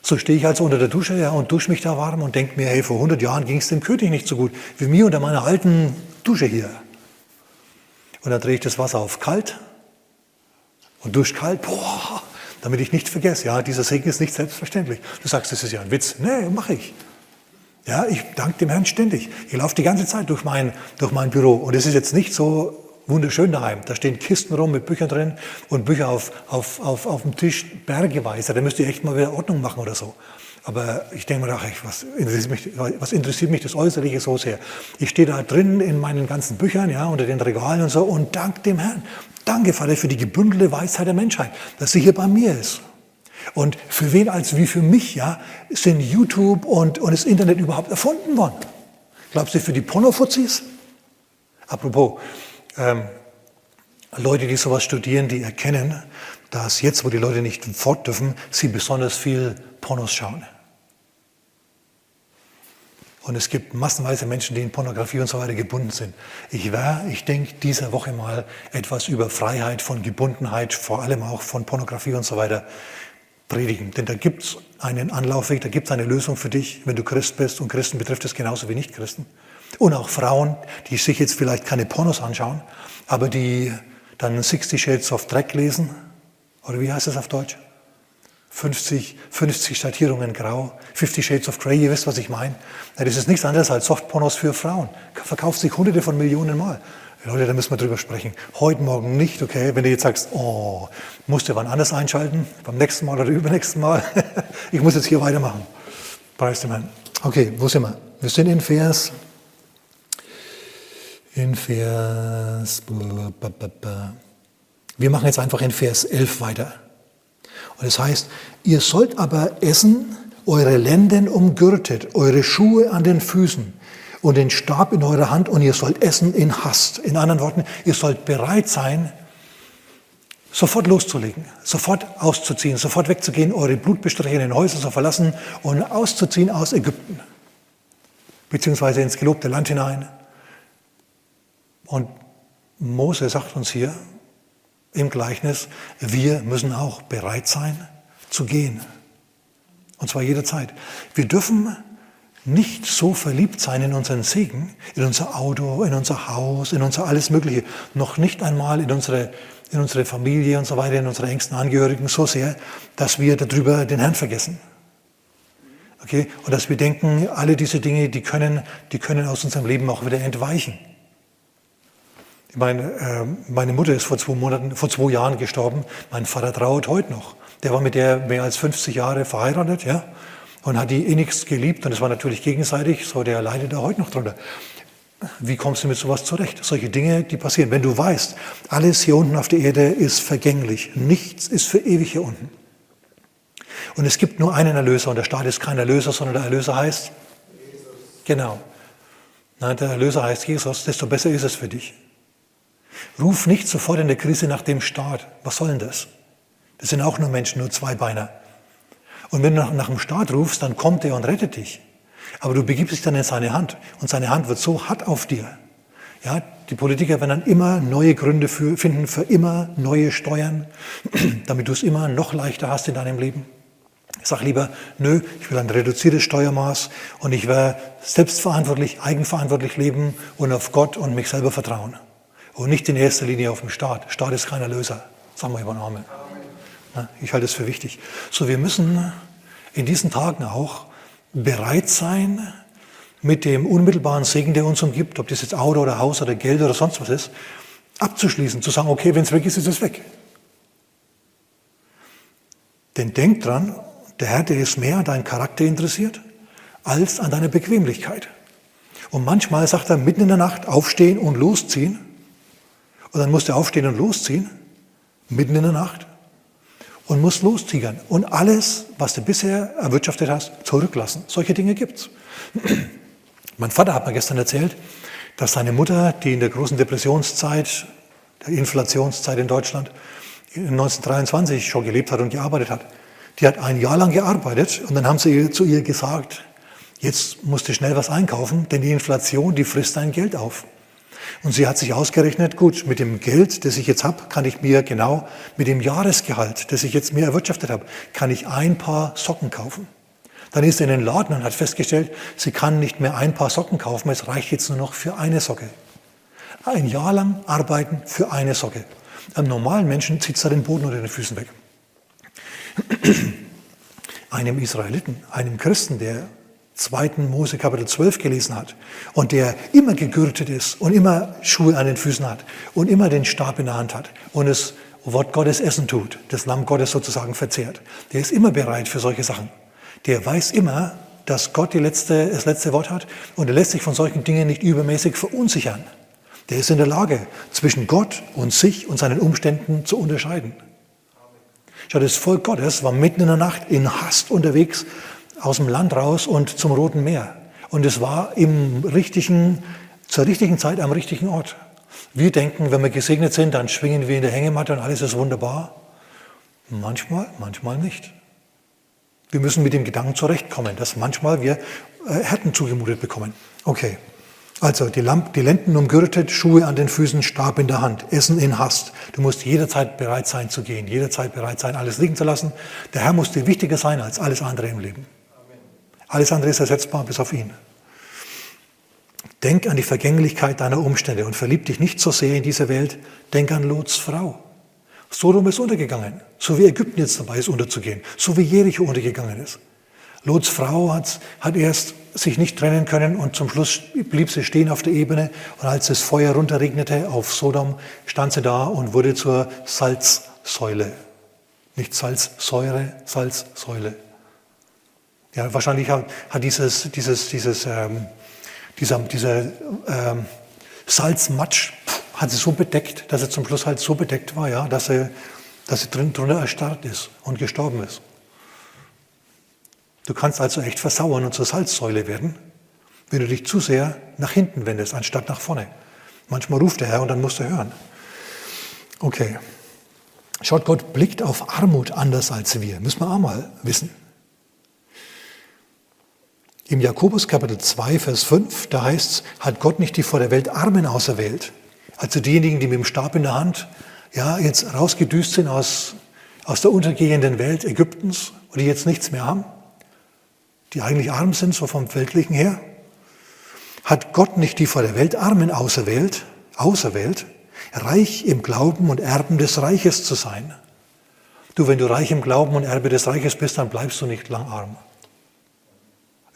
So stehe ich also unter der Dusche ja, und dusche mich da warm und denke mir, hey, vor 100 Jahren ging es dem König nicht so gut wie mir unter meiner alten Dusche hier. Und dann drehe ich das Wasser auf kalt und dusche kalt, boah, damit ich nicht vergesse, ja, dieser Segen ist nicht selbstverständlich. Du sagst, das ist ja ein Witz. Nee, mache ich. Ja, ich danke dem Herrn ständig. Ich laufe die ganze Zeit durch mein, durch mein Büro und es ist jetzt nicht so wunderschön daheim. Da stehen Kisten rum mit Büchern drin und Bücher auf, auf, auf, auf dem Tisch bergeweise. Da müsst ihr echt mal wieder Ordnung machen oder so. Aber ich denke mir, ach, was, interessiert mich, was interessiert mich das Äußerliche so sehr? Ich stehe da drin in meinen ganzen Büchern, ja, unter den Regalen und so und danke dem Herrn. Danke, Vater, für die gebündelte Weisheit der Menschheit, dass sie hier bei mir ist. Und für wen als wie für mich, ja, sind YouTube und, und das Internet überhaupt erfunden worden? Glaubst du für die Pornofuzis? Apropos, ähm, Leute, die sowas studieren, die erkennen, dass jetzt, wo die Leute nicht fort dürfen, sie besonders viel Pornos schauen. Und es gibt massenweise Menschen, die in Pornografie und so weiter gebunden sind. Ich werde, ich denke, diese Woche mal etwas über Freiheit von Gebundenheit, vor allem auch von Pornografie und so weiter predigen. Denn da gibt es einen Anlaufweg, da gibt es eine Lösung für dich, wenn du Christ bist. Und Christen betrifft es genauso wie Nicht-Christen. Und auch Frauen, die sich jetzt vielleicht keine Pornos anschauen, aber die dann 60 Shades of Dreck lesen. Oder wie heißt das auf Deutsch? 50, 50 Schattierungen grau, 50 Shades of Grey, ihr wisst, was ich meine. Das ist nichts anderes als Softpornos für Frauen. Verkauft sich hunderte von Millionen Mal. Leute, da müssen wir drüber sprechen. Heute Morgen nicht, okay? Wenn du jetzt sagst, oh, musst du wann anders einschalten, beim nächsten Mal oder übernächsten Mal. ich muss jetzt hier weitermachen. Preis dem Herrn. Okay, wo sind wir? Wir sind in Vers, in Vers, wir machen jetzt einfach in Vers 11 weiter. Und es das heißt, ihr sollt aber essen, eure Lenden umgürtet, eure Schuhe an den Füßen und den Stab in eurer Hand und ihr sollt essen in Hast. In anderen Worten, ihr sollt bereit sein, sofort loszulegen, sofort auszuziehen, sofort wegzugehen, eure blutbestrichenen Häuser zu verlassen und auszuziehen aus Ägypten, beziehungsweise ins gelobte Land hinein. Und Mose sagt uns hier, im Gleichnis, wir müssen auch bereit sein zu gehen. Und zwar jederzeit. Wir dürfen nicht so verliebt sein in unseren Segen, in unser Auto, in unser Haus, in unser alles Mögliche, noch nicht einmal in unsere, in unsere Familie und so weiter, in unsere engsten Angehörigen so sehr, dass wir darüber den Herrn vergessen. Okay? Und dass wir denken, alle diese Dinge, die können, die können aus unserem Leben auch wieder entweichen. Meine, äh, meine Mutter ist vor zwei Monaten, vor zwei Jahren gestorben. Mein Vater trauert heute noch. Der war mit der mehr als 50 Jahre verheiratet, ja, und hat die innigst geliebt. Und es war natürlich gegenseitig. So, der leidet da heute noch drunter. Wie kommst du mit sowas zurecht? Solche Dinge, die passieren. Wenn du weißt, alles hier unten auf der Erde ist vergänglich. Nichts ist für ewig hier unten. Und es gibt nur einen Erlöser. Und der Staat ist kein Erlöser, sondern der Erlöser heißt? Jesus. Genau. Nein, der Erlöser heißt Jesus. Desto besser ist es für dich. Ruf nicht sofort in der Krise nach dem Staat. Was soll denn das? Das sind auch nur Menschen, nur Zweibeiner. Und wenn du nach, nach dem Staat rufst, dann kommt er und rettet dich. Aber du begibst dich dann in seine Hand. Und seine Hand wird so hart auf dir. Ja, die Politiker werden dann immer neue Gründe für, finden für immer neue Steuern, damit du es immer noch leichter hast in deinem Leben. Sage lieber, nö, ich will ein reduziertes Steuermaß und ich werde selbstverantwortlich, eigenverantwortlich leben und auf Gott und mich selber vertrauen. Und nicht in erster Linie auf dem Staat. Staat ist kein Erlöser. Sagen wir über Name. Ich halte es für wichtig. So, wir müssen in diesen Tagen auch bereit sein, mit dem unmittelbaren Segen, der uns umgibt, ob das jetzt Auto oder Haus oder Geld oder sonst was ist, abzuschließen, zu sagen, okay, wenn es weg ist, ist es weg. Denn denk dran, der Herr, der ist mehr an deinen Charakter interessiert, als an deiner Bequemlichkeit. Und manchmal sagt er mitten in der Nacht aufstehen und losziehen. Und dann musst du aufstehen und losziehen, mitten in der Nacht, und musst lostigern. Und alles, was du bisher erwirtschaftet hast, zurücklassen. Solche Dinge gibt's. mein Vater hat mir gestern erzählt, dass seine Mutter, die in der großen Depressionszeit, der Inflationszeit in Deutschland, 1923 schon gelebt hat und gearbeitet hat, die hat ein Jahr lang gearbeitet und dann haben sie zu ihr gesagt, jetzt musst du schnell was einkaufen, denn die Inflation, die frisst dein Geld auf. Und sie hat sich ausgerechnet, gut, mit dem Geld, das ich jetzt habe, kann ich mir genau, mit dem Jahresgehalt, das ich jetzt mir erwirtschaftet habe, kann ich ein paar Socken kaufen. Dann ist sie in den Laden und hat festgestellt, sie kann nicht mehr ein paar Socken kaufen, es reicht jetzt nur noch für eine Socke. Ein Jahr lang arbeiten für eine Socke. Einem normalen Menschen zieht es da den Boden unter den Füßen weg. Einem Israeliten, einem Christen, der 2. Mose Kapitel 12 gelesen hat und der immer gegürtet ist und immer Schuhe an den Füßen hat und immer den Stab in der Hand hat und das Wort Gottes essen tut, das Lamm Gottes sozusagen verzehrt, der ist immer bereit für solche Sachen. Der weiß immer, dass Gott letzte, das letzte Wort hat und er lässt sich von solchen Dingen nicht übermäßig verunsichern. Der ist in der Lage, zwischen Gott und sich und seinen Umständen zu unterscheiden. Schau, das Volk Gottes war mitten in der Nacht in Hast unterwegs aus dem Land raus und zum Roten Meer. Und es war im richtigen, zur richtigen Zeit am richtigen Ort. Wir denken, wenn wir gesegnet sind, dann schwingen wir in der Hängematte und alles ist wunderbar. Manchmal, manchmal nicht. Wir müssen mit dem Gedanken zurechtkommen, dass manchmal wir äh, Härten zugemutet bekommen. Okay. Also die, Lamp, die Lenden umgürtet, Schuhe an den Füßen, Stab in der Hand, Essen in Hast. Du musst jederzeit bereit sein zu gehen, jederzeit bereit sein, alles liegen zu lassen. Der Herr muss dir wichtiger sein als alles andere im Leben. Alles andere ist ersetzbar bis auf ihn. Denk an die Vergänglichkeit deiner Umstände und verlieb dich nicht so sehr in diese Welt. Denk an Lots Frau. Sodom ist untergegangen, so wie Ägypten jetzt dabei ist unterzugehen, so wie Jericho untergegangen ist. Lots Frau hat, hat erst sich nicht trennen können und zum Schluss blieb sie stehen auf der Ebene und als das Feuer runterregnete auf Sodom, stand sie da und wurde zur Salzsäule. Nicht Salzsäure, Salzsäule. Ja, wahrscheinlich hat, hat dieses, dieses, dieses, ähm, dieser, dieser ähm, Salzmatsch hat sie so bedeckt, dass er zum Schluss halt so bedeckt war, ja, dass er, dass sie drin, drunter erstarrt ist und gestorben ist. Du kannst also echt versauern und zur Salzsäule werden, wenn du dich zu sehr nach hinten wendest, anstatt nach vorne. Manchmal ruft der Herr und dann musst du hören. Okay. Schaut, Gott blickt auf Armut anders als wir. Müssen wir auch mal wissen. Im Jakobus Kapitel 2, Vers 5, da heißt es, hat Gott nicht die vor der Welt Armen auserwählt? Also diejenigen, die mit dem Stab in der Hand ja, jetzt rausgedüst sind aus, aus der untergehenden Welt Ägyptens und die jetzt nichts mehr haben, die eigentlich arm sind, so vom Weltlichen her. Hat Gott nicht die vor der Welt Armen auserwählt, auserwählt, reich im Glauben und Erben des Reiches zu sein? Du, wenn du reich im Glauben und Erbe des Reiches bist, dann bleibst du nicht lang arm.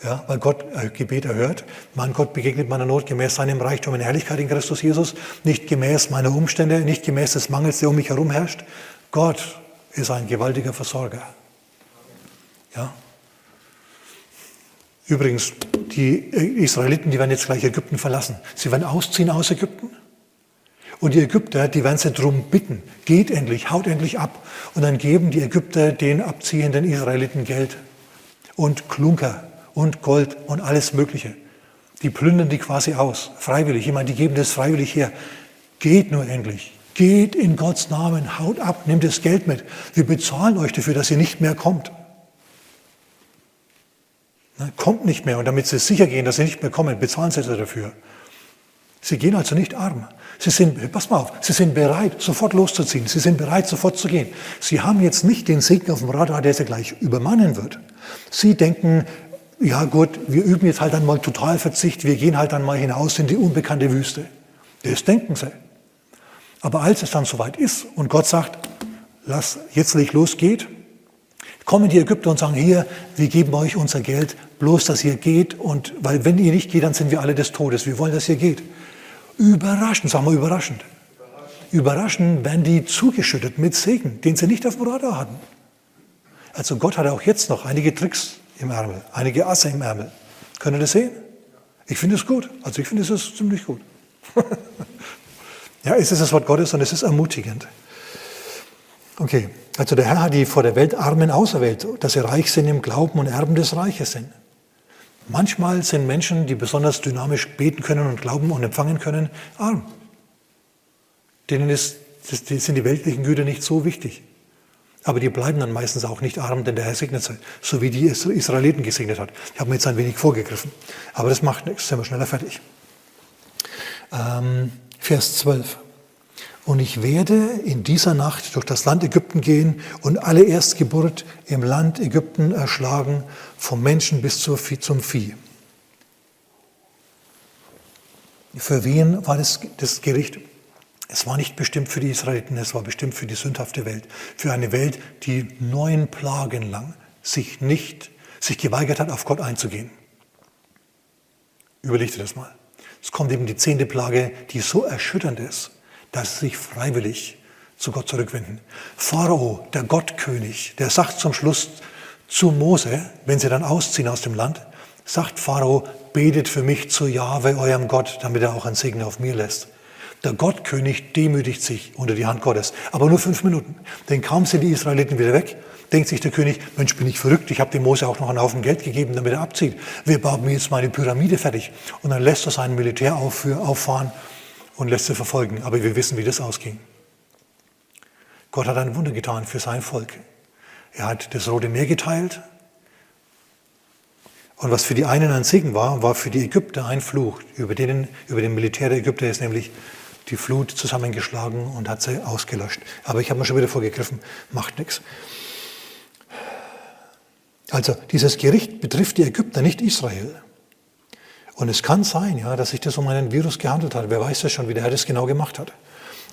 Ja, weil Gott äh, Gebet erhört. Mein Gott begegnet meiner Not gemäß seinem Reichtum in Herrlichkeit in Christus Jesus, nicht gemäß meiner Umstände, nicht gemäß des Mangels, der um mich herum herrscht. Gott ist ein gewaltiger Versorger. Ja. Übrigens, die äh, Israeliten, die werden jetzt gleich Ägypten verlassen. Sie werden ausziehen aus Ägypten. Und die Ägypter, die werden sie drum bitten, geht endlich, haut endlich ab. Und dann geben die Ägypter den abziehenden Israeliten Geld und Klunker und Gold und alles Mögliche. Die plündern die quasi aus, freiwillig. Ich meine, die geben das freiwillig her. Geht nur endlich. Geht in Gottes Namen, haut ab, nehmt das Geld mit. Wir bezahlen euch dafür, dass ihr nicht mehr kommt. Na, kommt nicht mehr. Und damit sie sicher gehen, dass sie nicht mehr kommen, bezahlen sie dafür. Sie gehen also nicht arm. Sie sind, pass mal auf, sie sind bereit, sofort loszuziehen. Sie sind bereit, sofort zu gehen. Sie haben jetzt nicht den Segen auf dem Radar, der sie gleich übermannen wird. Sie denken, ja gut, wir üben jetzt halt einmal Totalverzicht, wir gehen halt einmal hinaus in die unbekannte Wüste. Das denken sie. Aber als es dann soweit ist und Gott sagt, lass jetzt nicht losgeht, kommen die Ägypter und sagen, hier, wir geben euch unser Geld, bloß dass ihr geht und, weil wenn ihr nicht geht, dann sind wir alle des Todes. Wir wollen, dass ihr geht. Überraschend, sagen wir überraschend. Überraschend werden die zugeschüttet mit Segen, den sie nicht auf dem Radar hatten. Also Gott hat auch jetzt noch einige Tricks im Ärmel, einige Asse im Ärmel. Könnt ihr das sehen? Ich finde es gut. Also ich finde es ziemlich gut. ja, es ist das Wort Gottes und es ist ermutigend. Okay, also der Herr hat die vor der Welt Armen auserwählt, dass sie reich sind im Glauben und Erben des Reiches sind. Manchmal sind Menschen, die besonders dynamisch beten können und glauben und empfangen können, arm. Denen ist, sind die weltlichen Güter nicht so wichtig. Aber die bleiben dann meistens auch nicht arm, denn der Herr segnet sie, so wie die Israeliten gesegnet hat. Ich habe mir jetzt ein wenig vorgegriffen, aber das macht nichts, sind wir schneller fertig. Ähm, Vers 12. Und ich werde in dieser Nacht durch das Land Ägypten gehen und alle Erstgeburt im Land Ägypten erschlagen, vom Menschen bis zum Vieh. Für wen war das, das Gericht? Es war nicht bestimmt für die Israeliten, es war bestimmt für die sündhafte Welt. Für eine Welt, die neun Plagen lang sich nicht, sich geweigert hat, auf Gott einzugehen. Überleg dir das mal. Es kommt eben die zehnte Plage, die so erschütternd ist, dass sie sich freiwillig zu Gott zurückwenden. Pharao, der Gottkönig, der sagt zum Schluss zu Mose, wenn sie dann ausziehen aus dem Land, sagt Pharao, betet für mich zu Jahwe, eurem Gott, damit er auch ein Segen auf mir lässt. Der Gottkönig demütigt sich unter die Hand Gottes, aber nur fünf Minuten. Denn kaum sind die Israeliten wieder weg, denkt sich der König, Mensch, bin ich verrückt, ich habe dem Mose auch noch einen Haufen Geld gegeben, damit er abzieht. Wir bauen mir jetzt meine Pyramide fertig. Und dann lässt er sein Militär auffahren und lässt sie verfolgen. Aber wir wissen, wie das ausging. Gott hat ein Wunder getan für sein Volk. Er hat das Rote Meer geteilt. Und was für die einen ein Segen war, war für die Ägypter ein Fluch. Über, den, über den Militär der Ägypter ist nämlich die Flut zusammengeschlagen und hat sie ausgelöscht. Aber ich habe mir schon wieder vorgegriffen, macht nichts. Also dieses Gericht betrifft die Ägypter, nicht Israel. Und es kann sein, ja, dass sich das um einen Virus gehandelt hat. Wer weiß das schon, wie der Herr das genau gemacht hat.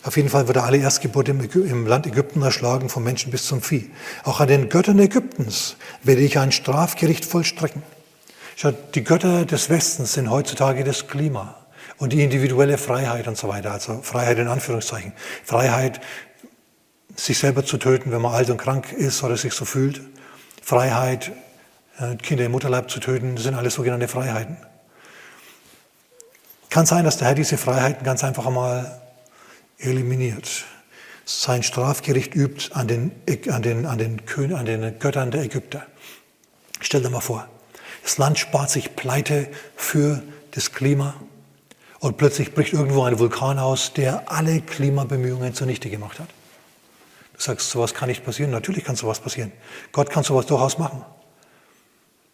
Auf jeden Fall wurde alle Erstgeburt im, im Land Ägypten erschlagen, vom Menschen bis zum Vieh. Auch an den Göttern Ägyptens werde ich ein Strafgericht vollstrecken. Schaut, die Götter des Westens sind heutzutage das Klima und die individuelle Freiheit und so weiter. Also Freiheit in Anführungszeichen. Freiheit, sich selber zu töten, wenn man alt und krank ist oder sich so fühlt. Freiheit, äh, Kinder im Mutterleib zu töten, das sind alles sogenannte Freiheiten. Kann sein, dass der Herr diese Freiheiten ganz einfach einmal eliminiert. Sein Strafgericht übt an den, an den, an den, an den Göttern der Ägypter. Stell dir mal vor, das Land spart sich Pleite für das Klima und plötzlich bricht irgendwo ein Vulkan aus, der alle Klimabemühungen zunichte gemacht hat. Du sagst, sowas kann nicht passieren. Natürlich kann sowas passieren. Gott kann sowas durchaus machen.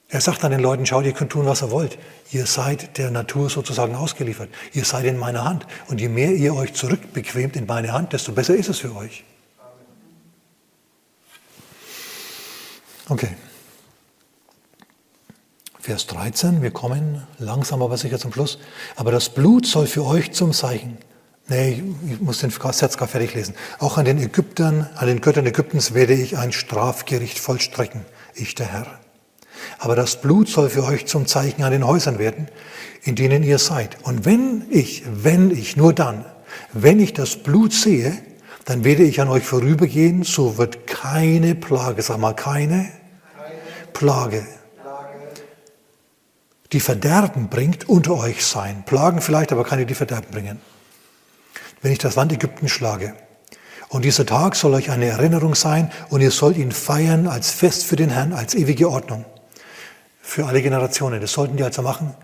Er sagt dann den Leuten, schaut, ihr könnt tun, was ihr wollt. Ihr seid der Natur sozusagen ausgeliefert. Ihr seid in meiner Hand. Und je mehr ihr euch zurückbequemt in meine Hand, desto besser ist es für euch. Okay. Vers 13, wir kommen langsam aber sicher zum Schluss. Aber das Blut soll für euch zum Zeichen. Nee, ich muss den Satz gar fertig lesen. Auch an den Ägyptern, an den Göttern Ägyptens werde ich ein Strafgericht vollstrecken, ich der Herr. Aber das Blut soll für euch zum Zeichen an den Häusern werden, in denen ihr seid. Und wenn ich, wenn ich, nur dann, wenn ich das Blut sehe, dann werde ich an euch vorübergehen, so wird keine Plage, sag mal keine, keine. Plage, die Verderben bringt, unter euch sein. Plagen vielleicht, aber keine, die Verderben bringen. Wenn ich das Land Ägypten schlage. Und dieser Tag soll euch eine Erinnerung sein und ihr sollt ihn feiern als Fest für den Herrn, als ewige Ordnung für alle Generationen. Das sollten die also machen,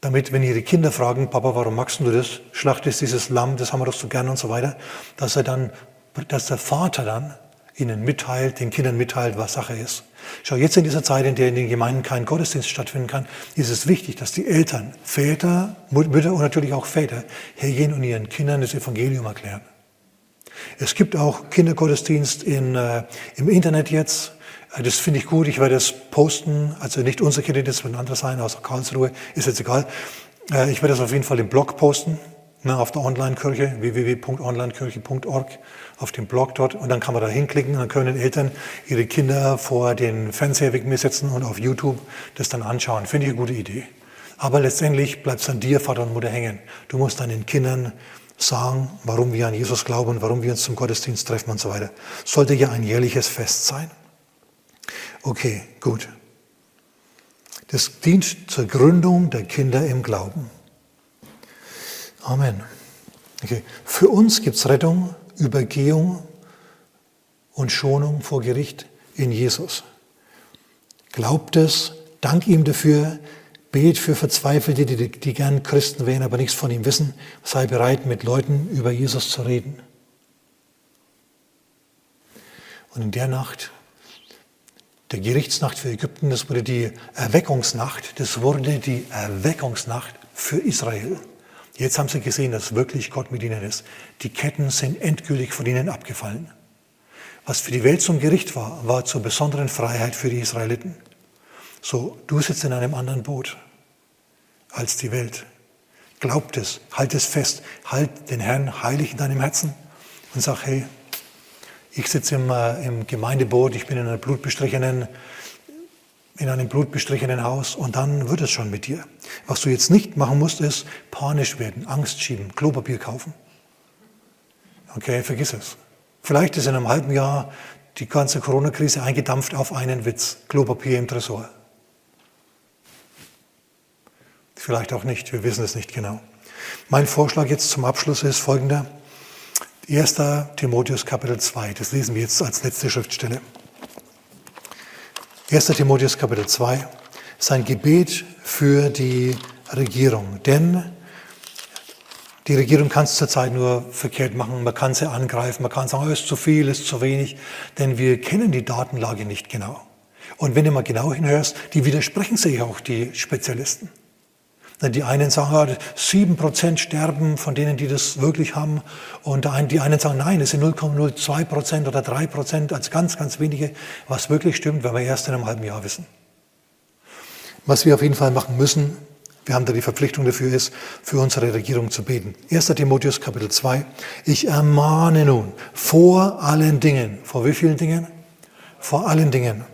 damit, wenn ihre Kinder fragen, Papa, warum magst du das? Schlachtest dieses Lamm, das haben wir doch so gern und so weiter, dass er dann, dass der Vater dann ihnen mitteilt, den Kindern mitteilt, was Sache ist. Schau, jetzt in dieser Zeit, in der in den Gemeinden kein Gottesdienst stattfinden kann, ist es wichtig, dass die Eltern, Väter, Mütter und natürlich auch Väter hergehen und ihren Kindern das Evangelium erklären. Es gibt auch Kindergottesdienst in, äh, im Internet jetzt. Äh, das finde ich gut. Ich werde das posten. Also nicht unser Kind, das wird ein anderer sein, aus Karlsruhe. Ist jetzt egal. Äh, ich werde das auf jeden Fall im Blog posten. Ne, auf der Online-Kirche, www.onlinekirche.org, auf dem Blog dort. Und dann kann man da hinklicken und dann können Eltern ihre Kinder vor den Fernseher wegen mir setzen und auf YouTube das dann anschauen. Finde ich eine gute Idee. Aber letztendlich bleibt es an dir, Vater und Mutter, hängen. Du musst deinen Kindern sagen, warum wir an Jesus glauben, warum wir uns zum Gottesdienst treffen und so weiter. Sollte ja ein jährliches Fest sein. Okay, gut. Das dient zur Gründung der Kinder im Glauben. Amen. Okay. Für uns gibt es Rettung, Übergehung und Schonung vor Gericht in Jesus. Glaubt es, dank ihm dafür, bet für Verzweifelte, die, die gern Christen wären, aber nichts von ihm wissen. Sei bereit, mit Leuten über Jesus zu reden. Und in der Nacht der Gerichtsnacht für Ägypten, das wurde die Erweckungsnacht, das wurde die Erweckungsnacht für Israel. Jetzt haben sie gesehen, dass wirklich Gott mit ihnen ist. Die Ketten sind endgültig von ihnen abgefallen. Was für die Welt zum Gericht war, war zur besonderen Freiheit für die Israeliten. So, du sitzt in einem anderen Boot als die Welt. Glaubt es, halt es fest, halt den Herrn heilig in deinem Herzen und sag, hey, ich sitze im, äh, im Gemeindeboot, ich bin in, einer blutbestrichenen, in einem blutbestrichenen Haus und dann wird es schon mit dir. Was du jetzt nicht machen musst, ist panisch werden, Angst schieben, Klopapier kaufen. Okay, vergiss es. Vielleicht ist in einem halben Jahr die ganze Corona-Krise eingedampft auf einen Witz, Klopapier im Tresor. Vielleicht auch nicht, wir wissen es nicht genau. Mein Vorschlag jetzt zum Abschluss ist folgender. 1. Timotheus Kapitel 2, das lesen wir jetzt als letzte Schriftstelle. 1. Timotheus Kapitel 2 ist ein Gebet für die Regierung, denn die Regierung kann es zurzeit nur verkehrt machen, man kann sie angreifen, man kann sagen, oh, ist zu viel, ist zu wenig, denn wir kennen die Datenlage nicht genau. Und wenn du mal genau hinhörst, die widersprechen sich auch die Spezialisten. Die einen sagen, sieben Prozent sterben von denen, die das wirklich haben. Und die einen sagen, nein, es sind 0,02 Prozent oder drei Prozent, als ganz, ganz wenige. Was wirklich stimmt, werden wir erst in einem halben Jahr wissen. Was wir auf jeden Fall machen müssen, Wir haben da die Verpflichtung dafür ist, für unsere Regierung zu beten. 1. Timotheus Kapitel 2. Ich ermahne nun vor allen Dingen. Vor wie vielen Dingen? Vor allen Dingen.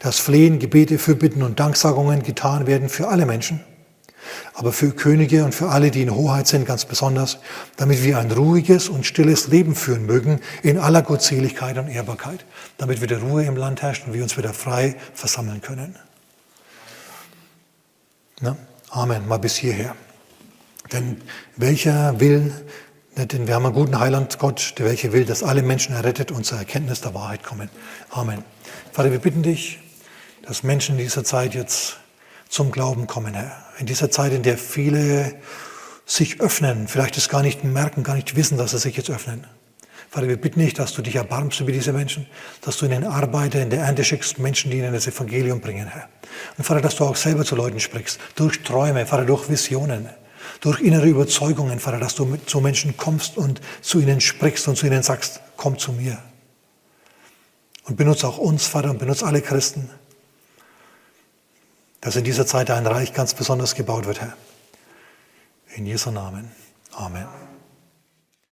Dass Flehen, Gebete, Fürbitten und Danksagungen getan werden für alle Menschen aber für Könige und für alle, die in Hoheit sind, ganz besonders, damit wir ein ruhiges und stilles Leben führen mögen, in aller Gottseligkeit und Ehrbarkeit, damit wieder Ruhe im Land herrscht und wir uns wieder frei versammeln können. Na? Amen, mal bis hierher. Denn welcher will, denn wir haben einen guten Heiland Gott, der welcher will, dass alle Menschen errettet und zur Erkenntnis der Wahrheit kommen. Amen. Vater, wir bitten dich, dass Menschen in dieser Zeit jetzt zum Glauben kommen, Herr. In dieser Zeit, in der viele sich öffnen, vielleicht es gar nicht merken, gar nicht wissen, dass sie sich jetzt öffnen. Vater, wir bitten dich, dass du dich erbarmst über diese Menschen, dass du ihnen Arbeiter in der Ernte schickst, Menschen, die ihnen das Evangelium bringen, Herr. Und Vater, dass du auch selber zu Leuten sprichst, durch Träume, Vater, durch Visionen, durch innere Überzeugungen, Vater, dass du zu Menschen kommst und zu ihnen sprichst und zu ihnen sagst, komm zu mir. Und benutze auch uns, Vater, und benutze alle Christen, dass in dieser Zeit ein Reich ganz besonders gebaut wird, Herr. In Jesu Namen. Amen.